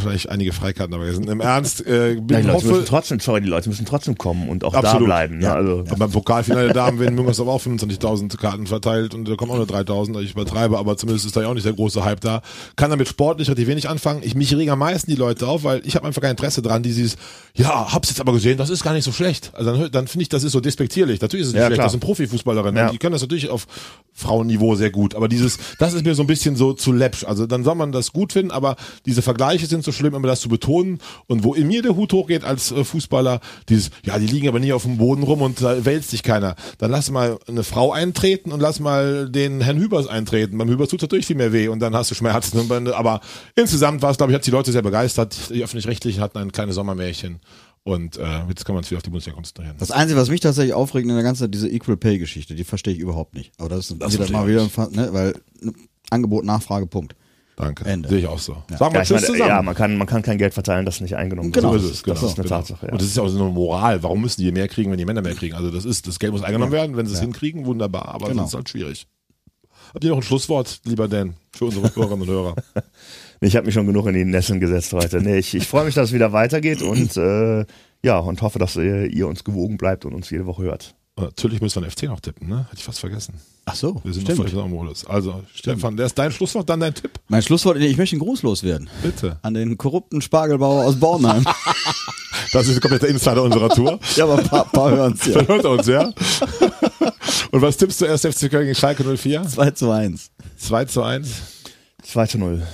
Vielleicht einige Freikarten dabei sind. Im Ernst, äh, Ja, bin die Leute müssen hoffe, trotzdem, sorry, die Leute müssen trotzdem kommen und auch Absolut. da bleiben. Ne? Ja. Also, Und beim Pokalfinale der Damen werden Müngersdorf auch 25.000 Karten verteilt und da kommen auch nur 3.000, ich übertreibe, aber zumindest ist da ja auch nicht der große Hype da. Kann damit sportlich relativ wenig anfangen. Ich mich regen am meisten die Leute auf, weil ich habe einfach kein Interesse dran, die dieses, ja, hab's jetzt aber gesehen, das ist gar nicht so schlecht. Also dann, dann finde ich, das ist so despektierlich. Natürlich ist es nicht Ja, schlecht, klar. das sind Profifußballerinnen, Ja. und die können das natürlich auf Frauenniveau sehr gut, aber dieses, das ist mir so ein bisschen so zu läppsch. Also dann soll man das gut finden, aber diese Vergleiche sind so schlimm, immer das zu betonen und wo in mir der Hut hochgeht als äh, Fußballer, dieses, ja, die liegen aber nie auf dem Boden rum und da wälzt sich keiner. Dann lass mal eine Frau eintreten und lass mal den Herrn Hübers eintreten. Beim Hübers tut natürlich viel mehr weh und dann hast du Schmerzen. Und dann- Aber insgesamt war es, glaube ich, hat die Leute sehr begeistert. Die Öffentlich-Rechtlichen hatten ein kleines Sommermärchen und äh, jetzt kann man sich wieder auf die Bundesliga konzentrieren. Das Einzige, was mich tatsächlich aufregt in der ganzen, diese Equal Pay Geschichte, die verstehe ich überhaupt nicht. Aber das ist Das wieder mal wieder, nicht. ein ne, weil ne, Angebot, Nachfrage, Punkt. Danke. Ende. Sehe ich auch so. Ja. Sagen wir ja, ich Tschüss meine, zusammen. ja, man kann, man kann kein Geld verteilen, das nicht eingenommen Genau. wird. So ist es, genau. Das ist eine genau. Tatsache. Ja. Und das ist ja auch so eine Moral. Warum müssen die mehr kriegen, wenn die Männer mehr kriegen? Also das ist, das Geld muss eingenommen werden. Wenn sie es hinkriegen, wunderbar. Aber Genau. sonst ist halt schwierig. Habt ihr noch ein Schlusswort, lieber Dan, für unsere Hörerinnen und Hörer? Ich habe mich schon genug in die Nesseln gesetzt heute. Nee, ich, ich freue mich, dass es wieder weitergeht und äh, ja, und hoffe, dass ihr, ihr uns gewogen bleibt und uns jede Woche hört. Natürlich müssen wir den FC noch tippen, ne? Hätte ich fast vergessen. Ach so, Wir sind noch stimmt. völlig im Modus. Also, Stefan, der ist dein Schlusswort, dann dein Tipp. Mein Schlusswort, ich möchte einen Gruß loswerden. Bitte. An den korrupten Spargelbauer aus Bornheim. Das ist komplett der Insider unserer Tour. ja, aber ein paar, paar hören's ja. Dann hört uns, ja. Und was tippst du erst FC Köln gegen Schalke 04? 2 zu 1. 2 zu 1. 2 zu 0.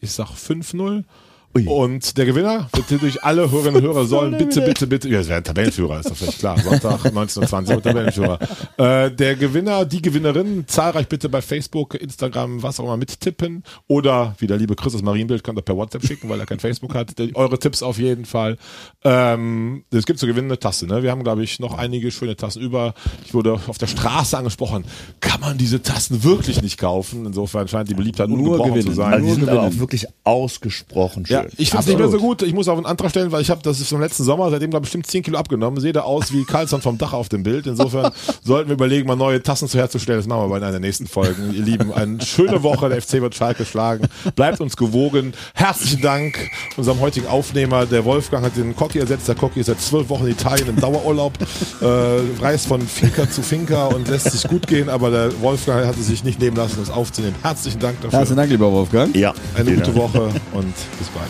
Ich sag 5-0. Ui. Und der Gewinner wird durch alle Hörerinnen und Hörer sollen bitte, bitte, bitte, ja, das wäre ein Tabellenführer, ist doch völlig klar. Sonntag 19.20 Uhr Tabellenführer. Äh, der Gewinner, die Gewinnerin, zahlreich bitte bei Facebook, Instagram, was auch immer mittippen. Oder, wie der liebe Chris das Marienbild, könnt ihr per WhatsApp schicken, weil er kein Facebook hat. Eure Tipps auf jeden Fall. Ähm, es gibt zu gewinnen eine Tasse, ne? Wir haben, glaube ich, noch einige schöne Tassen über. Ich wurde auf der Straße angesprochen. Kann man diese Tassen wirklich nicht kaufen? Insofern scheint die Beliebtheit Nur ungebrochen gewinnen. zu sein. Also die sind aber auch wirklich ausgesprochen schön. Ja, ich finde es nicht mehr so gut. Ich muss auf einen Antrag stellen, weil ich habe, das ist vom letzten Sommer, seitdem glaube bestimmt 10 Kilo abgenommen. Sehe da aus wie Carlson vom Dach auf dem Bild. Insofern sollten wir überlegen, mal neue Tassen zu herzustellen. Das machen wir bei einer der nächsten Folgen. Ihr Lieben, eine schöne Woche. Der FC wird Schalke schlagen. Bleibt uns gewogen. Herzlichen Dank unserem heutigen Aufnehmer. Der Wolfgang hat den Cocky ersetzt. Der Cocky ist seit zwölf Wochen in Italien im Dauerurlaub. Äh, reist von Finca zu Finca und lässt sich gut gehen, aber der Wolfgang hatte sich nicht nehmen lassen, das aufzunehmen. Herzlichen Dank dafür. Herzlichen Dank, lieber Wolfgang. Ja. Eine gute Woche und bis bald.